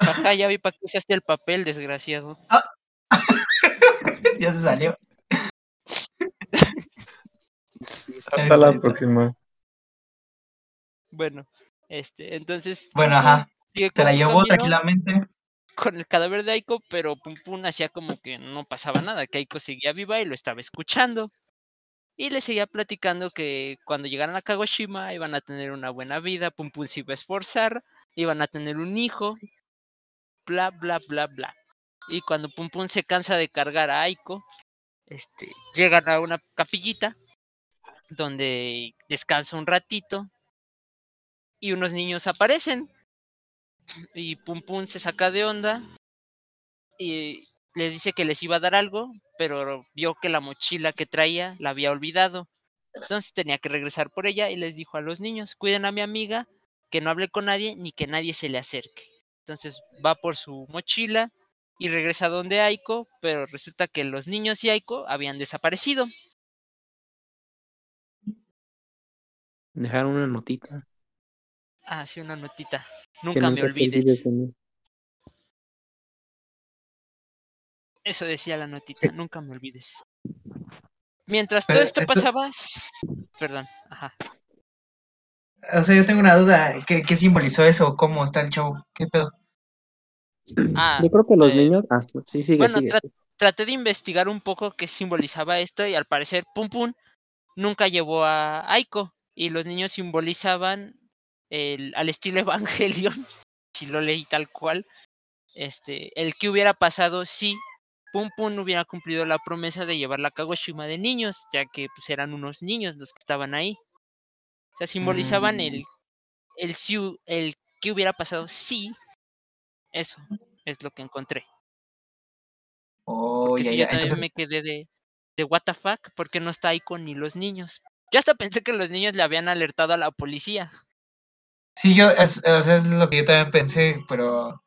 S4: Ajá, ya vi para qué usaste el papel, desgraciado.
S2: Ya se salió.
S3: Hasta la próxima.
S4: Bueno, este, entonces.
S2: Bueno, ajá. Se la llevó tranquilamente.
S4: Con el cadáver de Aiko, pero Pum Pum hacía como que no pasaba nada, que Aiko seguía viva y lo estaba escuchando. Y le seguía platicando que cuando llegaran a Kagoshima iban a tener una buena vida, Pum Pum se iba a esforzar, iban a tener un hijo, bla, bla, bla, bla. Y cuando Pum Pum se cansa de cargar a Aiko, este, llegan a una capillita donde descansa un ratito y unos niños aparecen y Pum Pum se saca de onda y le dice que les iba a dar algo, pero vio que la mochila que traía la había olvidado. Entonces tenía que regresar por ella y les dijo a los niños, cuiden a mi amiga, que no hable con nadie ni que nadie se le acerque. Entonces va por su mochila y regresa donde Aiko, pero resulta que los niños y Aiko habían desaparecido.
S1: Dejaron una notita.
S4: Ah, sí, una notita. Nunca me olvides. Eso decía la notita, nunca me olvides. Mientras todo esto
S2: esto-
S4: pasaba, perdón, ajá.
S2: O sea, yo tengo una duda. ¿Qué, qué simbolizó eso? ¿Cómo está el show? ¿Qué pedo?
S4: Ah,
S1: Yo creo que los
S4: eh,
S1: niños. Ah, sí, sigue,
S4: bueno,
S1: sigue.
S4: tra- traté de investigar un poco qué simbolizaba esto y al parecer Pum Pum nunca llevó a Aiko y los niños simbolizaban el, al estilo Evangelion, si lo leí tal cual, este, el que hubiera pasado si Pum Pum no hubiera cumplido la promesa de llevar la Kagoshima de niños, ya que pues eran unos niños los que estaban ahí. O sea, simbolizaban el, el, hu- el que hubiera pasado si eso es lo que encontré.
S2: Oh,
S4: Porque
S2: ya,
S4: si
S2: ya.
S4: yo también
S2: Entonces,
S4: me quedé de, de what the fuck, ¿por qué no está ahí con ni los niños? Yo hasta pensé que los niños le habían alertado a la policía.
S2: sí, yo, es, es lo que yo también pensé, pero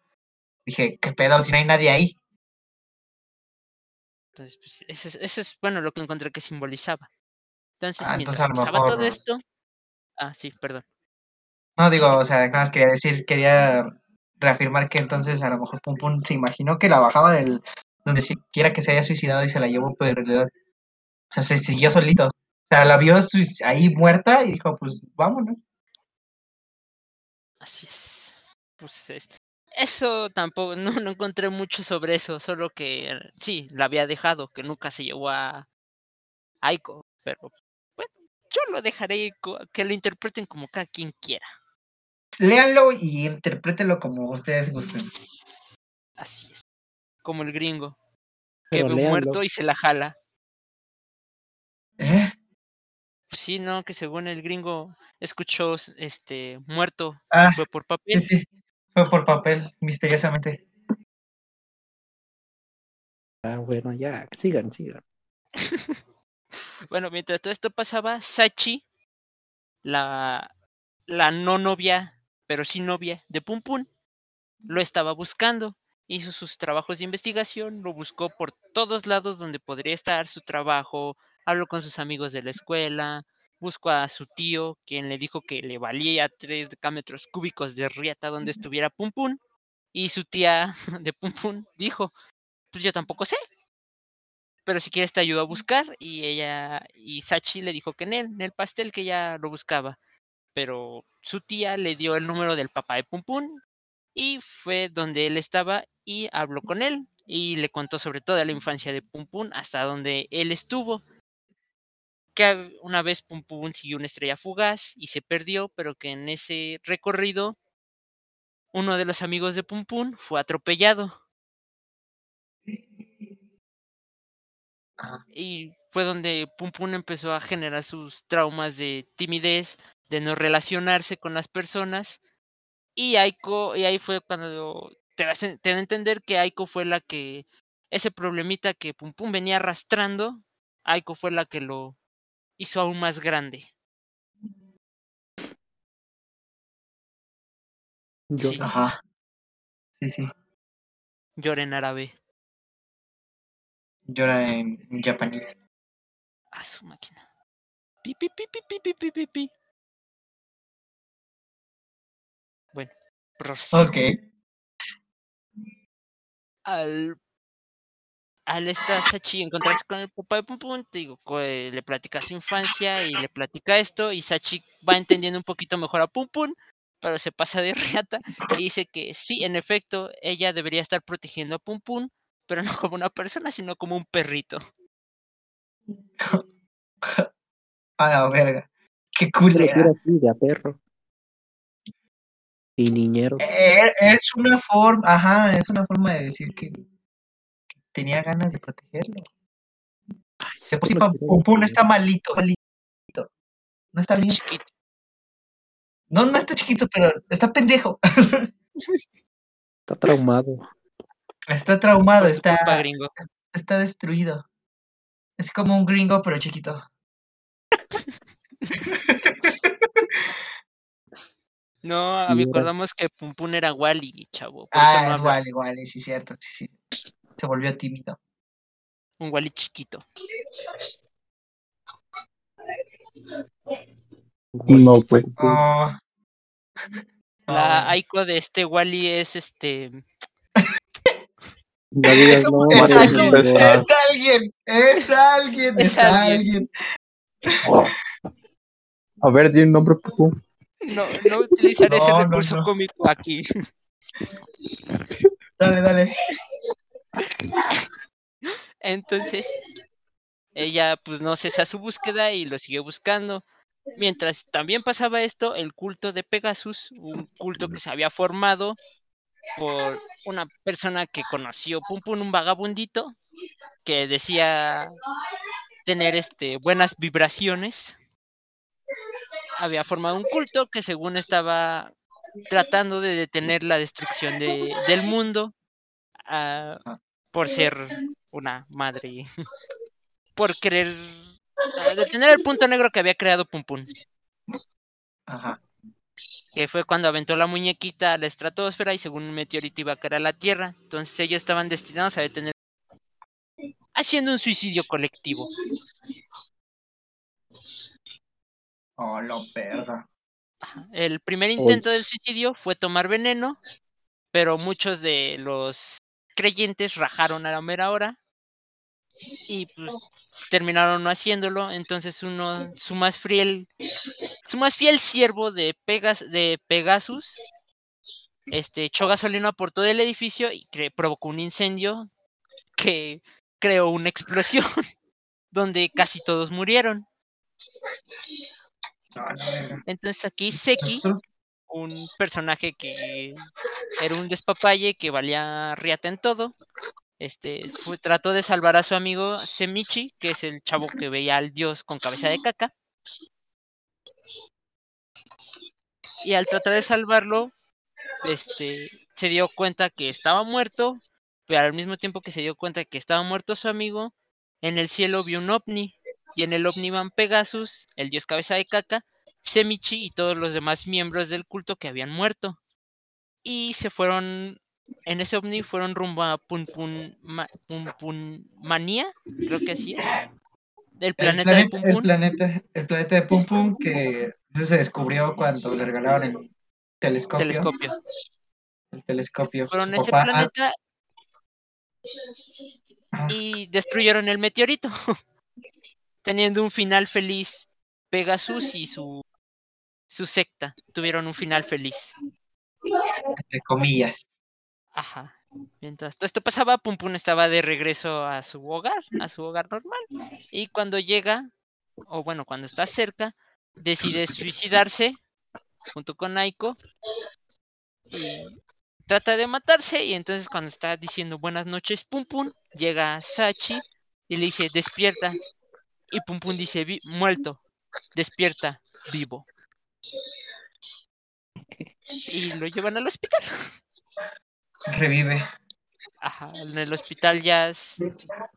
S2: dije, ¿qué pedo si no hay nadie ahí?
S4: Entonces, pues, eso es, eso es, bueno lo que encontré que simbolizaba. Entonces,
S2: Ah,
S4: mientras
S2: entonces
S4: pasaba todo
S2: mejor-
S4: esto. Ah, sí, perdón.
S2: No, digo, o sea, nada más quería decir, quería reafirmar que entonces a lo mejor Pum Pum se imaginó que la bajaba del donde siquiera que se haya suicidado y se la llevó, pero en realidad, o sea, se siguió solito. O sea, la vio ahí muerta y dijo, pues vámonos.
S4: Así es. Pues es- eso tampoco, no, no encontré mucho sobre eso, solo que sí, la había dejado, que nunca se llevó a Aiko, pero bueno, yo lo dejaré que lo interpreten como cada quien quiera.
S2: Léanlo y interprétenlo como ustedes gusten.
S4: Así es. Como el gringo, que
S1: Pero
S4: ve muerto y se la jala.
S2: ¿Eh?
S4: Sí, no, que según el gringo escuchó este muerto,
S2: Ah,
S4: fue por
S2: sí,
S4: papel.
S2: sí. Fue por papel, misteriosamente.
S1: Ah, bueno, ya, sigan, sigan.
S4: Bueno, mientras todo esto pasaba, Sachi, la, la no novia, pero sí novia de Pum Pum, lo estaba buscando. Hizo sus trabajos de investigación, lo buscó por todos lados donde podría estar su trabajo, habló con sus amigos de la escuela, buscó a su tío, quien le dijo que le valía tres decámetros cúbicos de riata donde estuviera Pum Pum, y su tía de Pum Pum dijo, pues yo tampoco sé, pero si quieres te ayudo a buscar y ella y Sachi le dijo que en él, en el pastel que ya lo buscaba, pero su tía le dio el número del papá de Pum Pum y fue donde él estaba y habló con él y le contó sobre toda la infancia de Pum Pum hasta donde él estuvo. Que una vez Pum Pum siguió una estrella fugaz y se perdió, pero que en ese recorrido uno de los amigos de Pum Pum fue atropellado.
S2: Ajá.
S4: Y fue donde Pum Pum empezó a generar sus traumas de timidez, de no relacionarse con las personas. Y Aiko, y ahí fue cuando te, das en- te da a entender que Aiko fue la que, ese problemita que Pum Pum venía arrastrando, Aiko fue la que lo hizo aún más grande.
S1: Yo,
S4: Sí.
S2: Ajá. Sí, sí.
S4: Llora en árabe.
S2: Llora en japonés.
S4: A su máquina. Pi, pi, pi, pi, pi, pi, pi, pi, prosigo.
S2: Ok.
S4: al al esta Sachi encontrarse con el papá de Pum Pum, te digo, le platica su infancia y le platica esto, y Sachi va entendiendo un poquito mejor a Pum Pum, pero se pasa de riata y dice que sí, en efecto, ella debería estar protegiendo a Pum Pum, pero no como una persona, sino como un perrito.
S2: A la verga. Qué culera.
S1: quiero así, de a perro. Y niñero.
S2: Eh, Es una forma, ajá, es una forma de decir que tenía ganas de protegerlo.
S1: Ay,
S2: De por sí,
S1: lo
S2: Pam-
S1: quiero
S2: Pum Pum
S1: mucho.
S2: está malito, malito. No está bien.
S4: Chiquito.
S2: No, no está chiquito, pero está pendejo.
S1: Está traumado.
S2: Está traumado, está,
S4: culpa, gringo.
S2: está destruido. Es como un gringo, pero chiquito.
S4: No,
S1: Sí,
S4: ah,
S1: era.
S4: recordamos que Pum Pum era Wally, chavo. Por eso
S2: Ah,
S4: no
S2: es
S4: habla.
S2: igual, igual, sí, cierto. Sí, sí. Se volvió tímido.
S4: Un Wally chiquito.
S3: No, pues.
S2: Oh.
S4: La
S2: Oh.
S4: Aiko de este Wally es este.
S1: No digas no,
S2: Es
S1: Mario
S2: alguien, es alguien, es alguien,
S4: Es
S2: es
S4: alguien.
S2: alguien.
S3: A ver, di un nombre, puto.
S4: No, no utilizaré ese
S2: no,
S4: recurso
S2: no.
S4: cómico aquí.
S2: Dale, dale.
S4: Entonces, ella pues no cesa su búsqueda y lo sigue buscando. Mientras también pasaba esto, el culto de Pegasus, un culto que se había formado por una persona que conoció Pum Pum, un vagabundito, que decía tener este buenas vibraciones. Había formado un culto que según estaba tratando de detener la destrucción de- del mundo ah, por ser una madre, por querer ah, detener el punto negro que había creado Pum Pum,
S2: Ajá.
S4: que fue cuando aventó la muñequita a la estratosfera y según un meteorito iba a caer a la Tierra. Entonces ellos estaban destinados a detener, haciendo un suicidio colectivo.
S2: Oh, lo verga.
S4: Ajá. El primer intento del suicidio fue tomar veneno, pero muchos de los creyentes rajaron a la mera hora y pues terminaron no haciéndolo. Entonces uno, su más fiel, su más fiel siervo de Pegas, de Pegasus, este, echó gasolina por todo el edificio y cre- provocó un incendio que creó una explosión donde casi todos murieron.
S2: Verga.
S4: Entonces aquí Seki un personaje que era un despapalle que valía riata en todo. Este fue- trató de salvar a su amigo Semichi, que es el chavo que veía al dios con cabeza de caca. Y al tratar de salvarlo, este se dio cuenta que estaba muerto, pero al mismo tiempo que se dio cuenta que estaba muerto su amigo, en el cielo vio un ovni. Y en el ovni van Pegasus, el dios cabeza de caca, Semichi y todos los demás miembros del culto que habían muerto. Y se fueron, en ese ovni fueron rumbo a Pun Pun, Ma- Pun Pun Manía, creo que así es. Del
S2: El
S4: planeta de
S2: planeta,
S4: Pum
S2: el
S4: Pum.
S2: planeta, el planeta de Pum Pum que se descubrió cuando le regalaron el telescopio.
S4: telescopio.
S2: El telescopio.
S4: Fueron ese
S2: ah,
S4: planeta
S2: ah,
S4: y destruyeron el meteorito. Teniendo un final feliz. Pegasus y su, su secta tuvieron un final feliz.
S2: entre comillas.
S4: Ajá. Mientras todo esto pasaba, Pum Pum estaba de regreso a su hogar, a su hogar normal. Y cuando llega, o bueno, cuando está cerca, decide suicidarse junto con Aiko. Y trata de matarse. Y entonces cuando está diciendo buenas noches, Pum Pum, llega Sachi y le dice, despierta. Y Pum Pum dice, "Vi- muerto, despierta, vivo. Y lo llevan al hospital.
S2: Revive.
S4: Ajá, en el hospital ya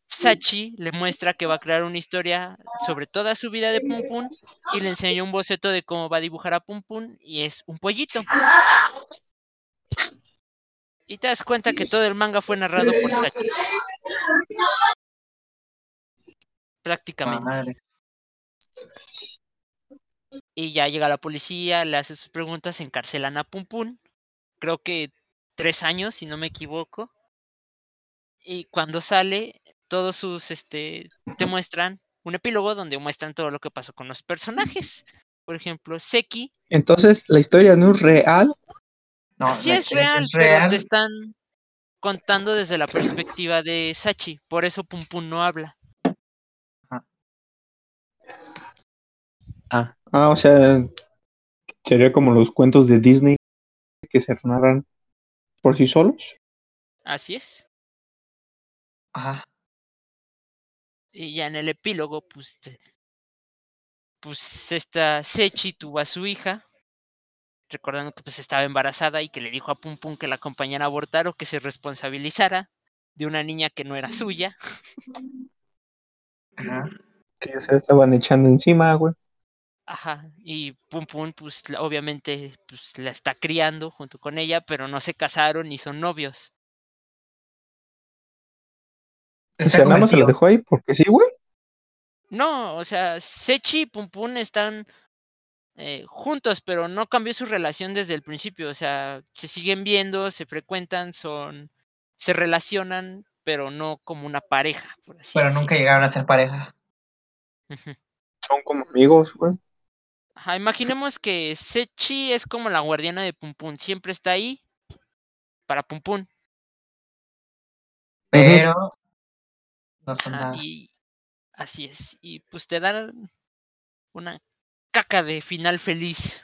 S4: Sachi le muestra que va a crear una historia sobre toda su vida de Pum Pum y le enseña un boceto de cómo va a dibujar a Pum Pum y es un pollito. Y te das cuenta que todo el manga fue narrado por Sachi. Prácticamente.
S2: madre.
S4: Y ya llega la policía, le hace sus preguntas, encarcelan a Pum Pum. Creo que tres años, si no me equivoco. Y cuando sale, todos sus, este, te muestran un epílogo donde muestran todo lo que pasó con los personajes. Por ejemplo, Seki,
S3: Entonces, la historia no es real.
S2: No,
S4: sí es real,
S2: es
S4: pero
S2: real.
S4: te están contando desde la perspectiva de Sachi. Por eso Pum Pum no habla.
S1: Ah,
S3: Ah, o sea, sería como los cuentos de Disney que se narran por sí solos.
S4: Así es.
S2: Ajá.
S4: Y ya en el epílogo, pues, te- pues esta Sechi tuvo a su hija, recordando que pues estaba embarazada y que le dijo a Pum Pum que la acompañara a abortar o que se responsabilizara de una niña que no era suya.
S2: Ajá.
S3: Que ya se estaban echando encima, güey.
S4: Ajá. Y Pum Pum, pues obviamente, pues la está criando junto con ella, pero no se casaron ni son novios.
S3: O sea, nada más se lo dejó ahí porque sí, güey.
S4: No, o sea, Sechi y Pum Pum están eh, juntos, pero no cambió su relación desde el principio. O sea, se siguen viendo, se frecuentan, son, se relacionan, pero no como una pareja, por así
S2: Pero nunca llegaron a ser pareja.
S3: Son como amigos, güey.
S4: Ajá, imaginemos que Sechi es como la guardiana de Pum Pum, siempre está ahí para Pum Pum.
S2: Pero no son
S4: Ajá,
S2: nada.
S4: y así es. Y pues te dan una caca de final feliz.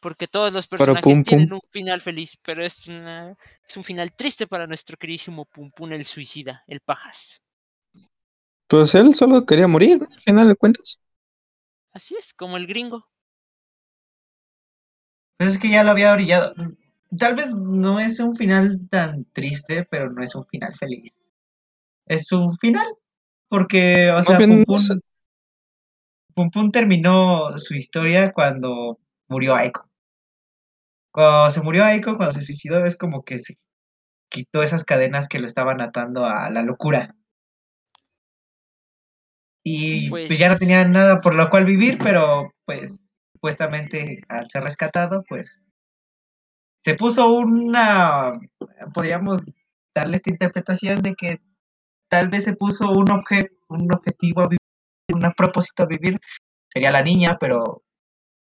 S4: Porque todos los personajes
S3: Pum
S4: tienen
S3: Pum.
S4: un final feliz, pero es, una, es un final triste para nuestro queridísimo Pum Pum el suicida, el pajas.
S3: Pues él solo quería morir, al final de cuentas.
S4: Así es, como el gringo.
S2: Pues es que ya lo había orillado. Tal vez no es un final tan triste, pero no es un final feliz. Es un final. Porque, o sea,
S3: bien,
S2: Pum
S3: no sé.
S2: Pum, Pum Pum terminó su historia cuando murió Aiko. Cuando se murió Aiko, cuando se suicidó, es como que se quitó esas cadenas que lo estaban atando a la locura. Y pues,
S4: Pues
S2: ya no tenía nada por lo cual vivir, pero pues supuestamente al ser rescatado, pues se puso una, podríamos darle esta interpretación de que tal vez se puso un objeto, un objetivo a vivir, un propósito a vivir, sería la niña, pero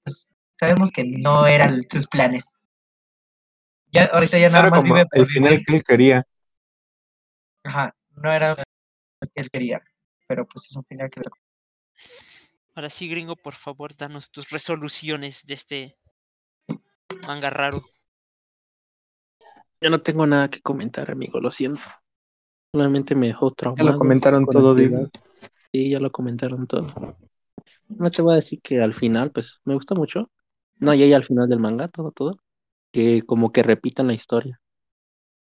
S2: pues, sabemos que no eran sus planes. Ya ahorita ya nada más vive
S3: el final que él quería.
S2: Ajá, no era lo que él quería, pero pues es un final que
S4: ahora sí, gringo, por favor, danos tus resoluciones de este manga raro.
S1: yo no tengo nada que comentar, amigo, lo siento. Solamente me dejó
S3: Ya
S1: traumado.
S3: lo comentaron todo, digo.
S1: Sí, ya lo comentaron todo. No te voy a decir que al final, pues, me gusta mucho. No, y ahí al final del manga, todo, todo. Que como que repitan la historia.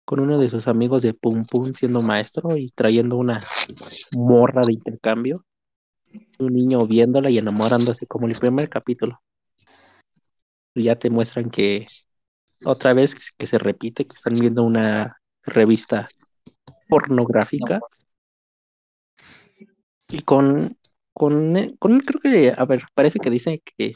S1: Con uno de sus amigos de Pum Pum siendo maestro y trayendo una morra de intercambio. Un niño viéndola y enamorándose como el primer capítulo. Ya te muestran que otra vez que se- repite, que están viendo una revista pornográfica. Y con, con, con, creo que, a ver, parece que dice que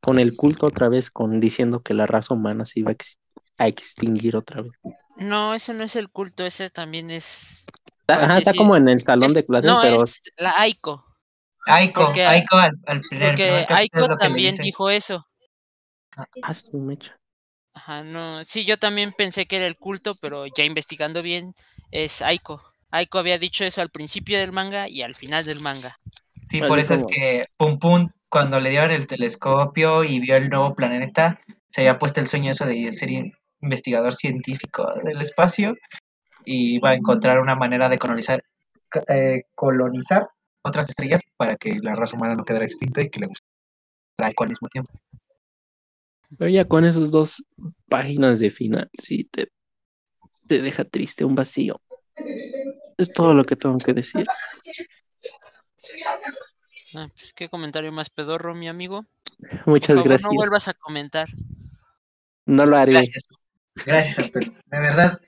S1: con el culto otra vez, con diciendo que la raza humana se iba a, ex- a extinguir otra vez.
S4: No, ese no es el culto, ese también es.
S1: Está, ajá, está como en el salón
S4: es-
S1: de clases,
S4: no,
S1: pero
S4: es la Aiko.
S2: Aiko,
S4: Porque-
S2: Aiko al, al primer,
S4: Porque
S2: le
S4: también dijo eso.
S1: ah, su mecha.
S4: Ajá, no. Sí, yo también pensé que era el culto, pero ya investigando bien, es Aiko. Aiko había dicho eso al principio del manga y al final del manga.
S2: Sí,
S1: Así
S2: por eso
S1: como-
S2: es que Pum Pum, cuando le dieron el telescopio y vio el nuevo planeta, se había puesto el sueño eso de ser investigador científico del espacio y iba a encontrar una manera de colonizar, co- eh, colonizar otras estrellas para que la raza humana no quedara extinta y que le Aiko al mismo tiempo.
S1: Pero ya con esos dos páginas de final, sí, te, te deja triste, un vacío. Es todo lo que tengo que decir.
S4: Ah, pues qué comentario más pedorro, mi amigo. Por
S1: Muchas
S4: favor,
S1: gracias.
S4: no vuelvas a comentar.
S1: No lo haré.
S2: Gracias. Gracias, Antonio. De verdad,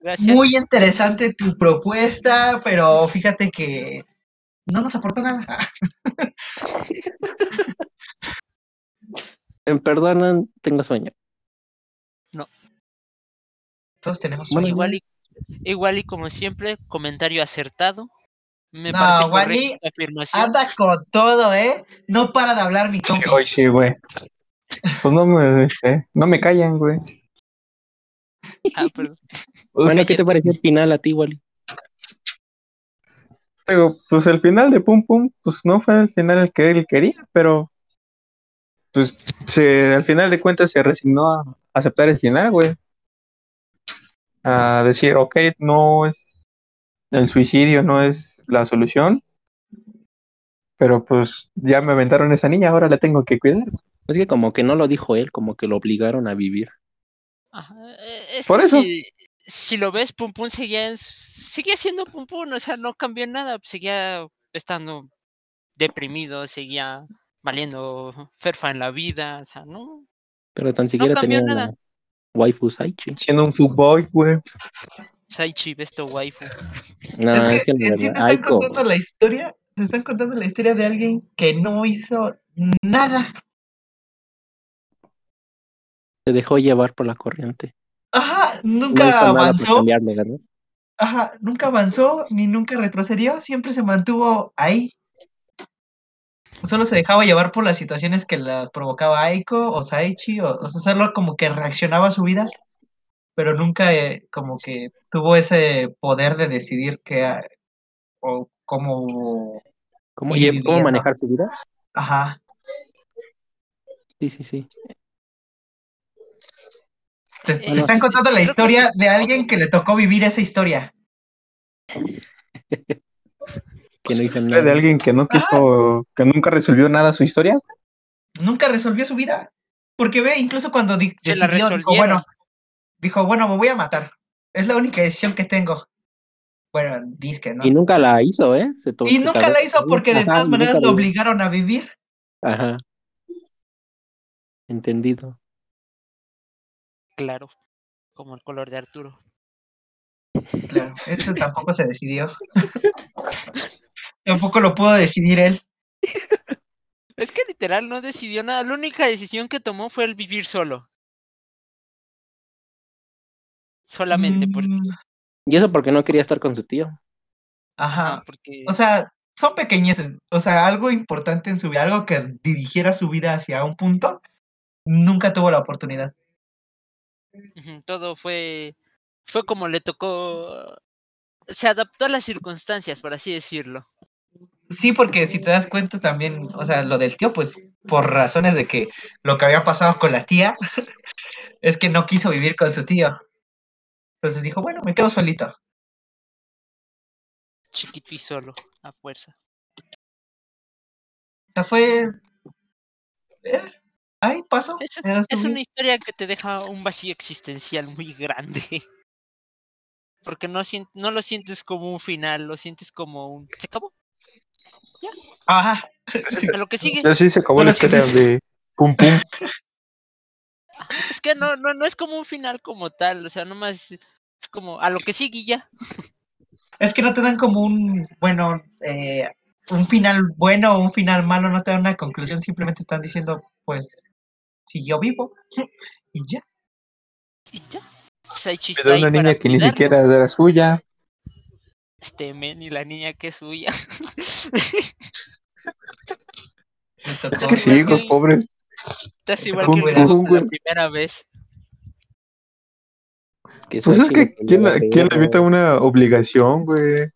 S4: Gracias.
S2: muy interesante tu propuesta, pero fíjate que no nos aportó nada.
S1: Me perdonan, tengo sueño.
S2: Todos tenemos
S1: Bueno,
S2: sueño.
S4: Igual y, igual y como siempre, comentario acertado. Me
S2: No,
S4: parece
S2: Wally,
S4: afirmación.
S2: Anda con todo, ¿eh? No para de hablar mi compa.
S3: Hoy sí, güey. Pues no me, este, no me callan, güey.
S4: Ah, perdón.
S1: Bueno, ¿qué te pareció el final a ti, Wally?
S3: Digo, pues el final de Pum Pum, pues no fue el final el que él quería, pero pues se, al final de cuentas se resignó a aceptar el final, güey. A decir, ok, no es el suicidio, no es la solución, pero pues ya me aventaron esa niña, ahora la tengo que cuidar.
S1: Es que como que no lo dijo él, como que lo obligaron a vivir.
S4: Ajá, Es
S3: Por eso.
S4: Si, si lo ves, Pum Pum seguía, en seguía siendo Pum Pum, o sea, no cambió nada, seguía estando deprimido, seguía valiendo ferfa en la vida, o sea, no,
S1: Pero tan siquiera
S4: cambió
S1: tenía
S4: nada.
S1: waifu Saichi.
S3: Siendo un fuckboy, güey.
S4: Saichi, besto waifu.
S1: No,
S2: es que,
S1: es que
S2: en sí te están
S1: Aiko,
S2: contando la historia, te están contando la historia de alguien que no hizo nada.
S1: Se dejó llevar por la corriente.
S2: Ajá,
S1: No
S2: nunca
S1: por
S2: avanzó,
S1: cambiarle, ¿verdad?
S2: ajá, nunca avanzó, ni nunca retrocedió, siempre se mantuvo ahí. Solo se dejaba llevar por las situaciones que la provocaba Aiko o Saichi, o, o sea, solo como que reaccionaba a su vida, pero nunca eh, como que tuvo ese poder de decidir qué, ha- o cómo,
S1: ¿Cómo, cómo manejar su vida?
S2: ajá,
S1: Sí, sí, sí.
S2: Te, están contando la
S4: que
S2: historia de alguien que le tocó vivir esa historia.
S1: Que no hizo
S3: De
S1: nada.
S3: alguien que no quiso, que nunca resolvió nada su historia.
S2: nunca resolvió su vida. Porque ve, incluso cuando di-
S4: Se la
S2: decidió, dijo, bueno, dijo, bueno, me voy a matar. Es la única decisión que tengo. Bueno, disque, ¿no?
S1: Y nunca la hizo, ¿eh? Se
S2: Y
S1: se
S2: nunca la hizo porque de
S1: Ajá,
S2: todas maneras lo obligaron a vivir.
S1: Ajá. Entendido.
S4: Claro, como el color de Arturo.
S2: Claro, esto tampoco se decidió. tampoco lo pudo decidir él.
S4: Es que literal no decidió nada. La única decisión que tomó fue el vivir solo. Solamente porque.
S2: Mm,
S1: Y eso porque no quería estar con su tío.
S4: Ajá,
S2: Ajá.
S4: porque.
S2: O sea, son pequeñeces. O sea, algo importante en su vida, algo que dirigiera su vida hacia un punto, nunca tuvo la oportunidad.
S4: Todo fue. Fue como le tocó. Se adaptó a las circunstancias, por así decirlo.
S2: Sí, porque si te das cuenta también, o sea, lo del tío, pues por razones de que lo que había pasado con la tía es que no quiso vivir con su tío. Entonces dijo, bueno, me quedo solito.
S4: Chiquito y solo, a fuerza.
S2: O sea, fue... eh, ahí pasó.
S4: Es, una historia que te deja un vacío existencial muy grande. Porque no, lo sientes como un final, lo sientes como un. Se acabó.
S2: Ajá. Sí.
S4: A lo que sigue.
S3: Así se acabó
S2: No
S3: la historia
S2: sientes.
S3: de Pum Pum.
S4: Es que no, no, no es como un final como tal. O sea, nomás es como a lo que sigue y ya.
S2: Es que no te dan como un, bueno, eh, un final bueno o un final malo, no te dan una conclusión, simplemente están diciendo, pues, siguió vivo y ya.
S4: Y ya.
S3: Da
S4: ahí
S3: una niña que ni siquiera era suya.
S4: Este men y la niña que es suya.
S3: Es que sí,
S4: igual
S3: hijo,
S4: que-
S3: pobre.
S4: Estás igual que la primera vez.
S1: Que
S3: Pues es que, ¿quién, ¿quién le evita una obligación, güey?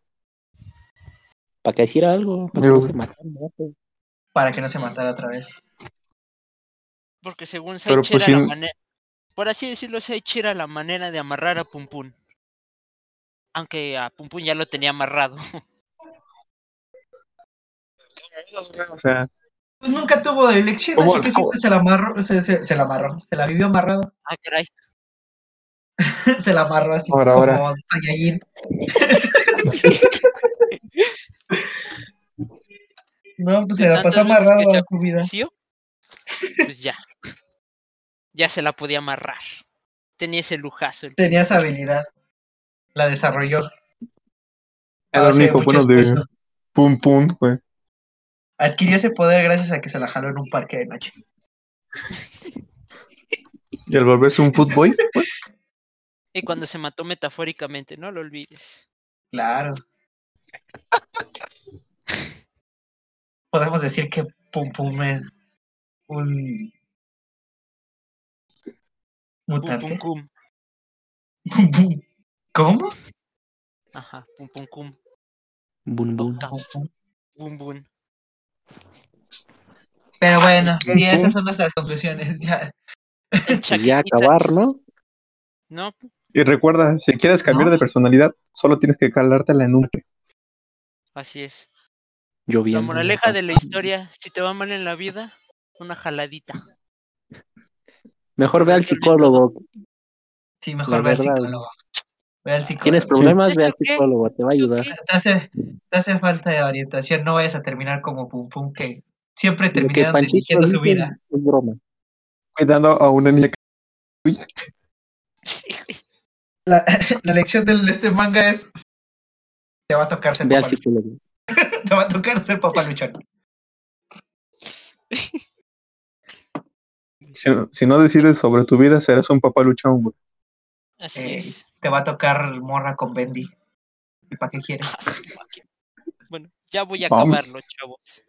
S1: Para que hiciera algo, para que no se matara. ¿no?
S2: Para que no se matara otra vez.
S4: Porque según Saichi
S3: pues,
S4: era la manera. Por así decirlo, Saichi era la manera de amarrar a Pum Pum. Aunque a Pum Pum ya lo tenía amarrado.
S3: O sea,
S2: Pues nunca tuvo elección,
S3: ¿Cómo-
S2: así que
S3: cómo?
S2: siempre se la amarró, se, se- se la amarró, se la vivió amarrado,
S4: ah, caray.
S2: se la amarró así
S3: Ahora,
S2: como
S3: ahora.
S2: No, pues se la pasó
S4: se
S2: a su vida.
S4: Pues ya. Ya se la podía amarrar. Tenía ese lujazo. el
S2: Tenía esa habilidad. La desarrolló.
S3: era
S2: de.
S3: Pum Pum, güey.
S2: Adquirió ese poder gracias a que se la jaló en un parque de noche.
S3: Y al volverse un footboy, pues,
S4: Y cuando se mató metafóricamente, no lo olvides.
S2: Claro. Podemos decir que Pum Pum es un
S4: Pum,
S2: mutante.
S4: pum, cum.
S2: Pum Pum. ¿Cómo?
S4: Ajá, pum, pum, cum.
S1: Bun.
S4: Ta, Bum, bum.
S2: Pero bueno,
S3: Pum
S2: y esas son nuestras conclusiones. Ya.
S1: Pues ya acabar, ¿no?
S4: No,
S3: y recuerda, si quieres cambiar
S2: No.
S3: de personalidad, solo tienes que calártela en un.
S4: Así es.
S1: Yo
S4: La moraleja de la historia, si te va mal en la vida, una jaladita.
S1: Mejor ve al psicólogo.
S2: Sí, mejor ve al psicólogo. Ve al psicólogo.
S1: Tienes problemas, ve
S4: ¿Eso
S1: al psicólogo, te va a
S4: ¿Eso
S1: ayudar.
S2: Te hace, te hace falta orientación, no vayas a terminar como Pum Pum, que siempre terminaron eligiendo su vida.
S1: es broma.
S3: Cuidando a una niña.
S2: La, la lección de este manga es: te va a tocar ser papá
S1: psicólogo.
S2: Te va a tocar ser papá luchón.
S3: Si, si no decides sobre tu vida, serás un papá luchón, güey.
S4: Así
S2: Eh,
S4: es.
S2: te va a tocar morra con Bendy. ¿Y para qué quieres?
S4: Ah. Bueno, ya voy a
S3: Vamos.
S4: acabarlo, chavos.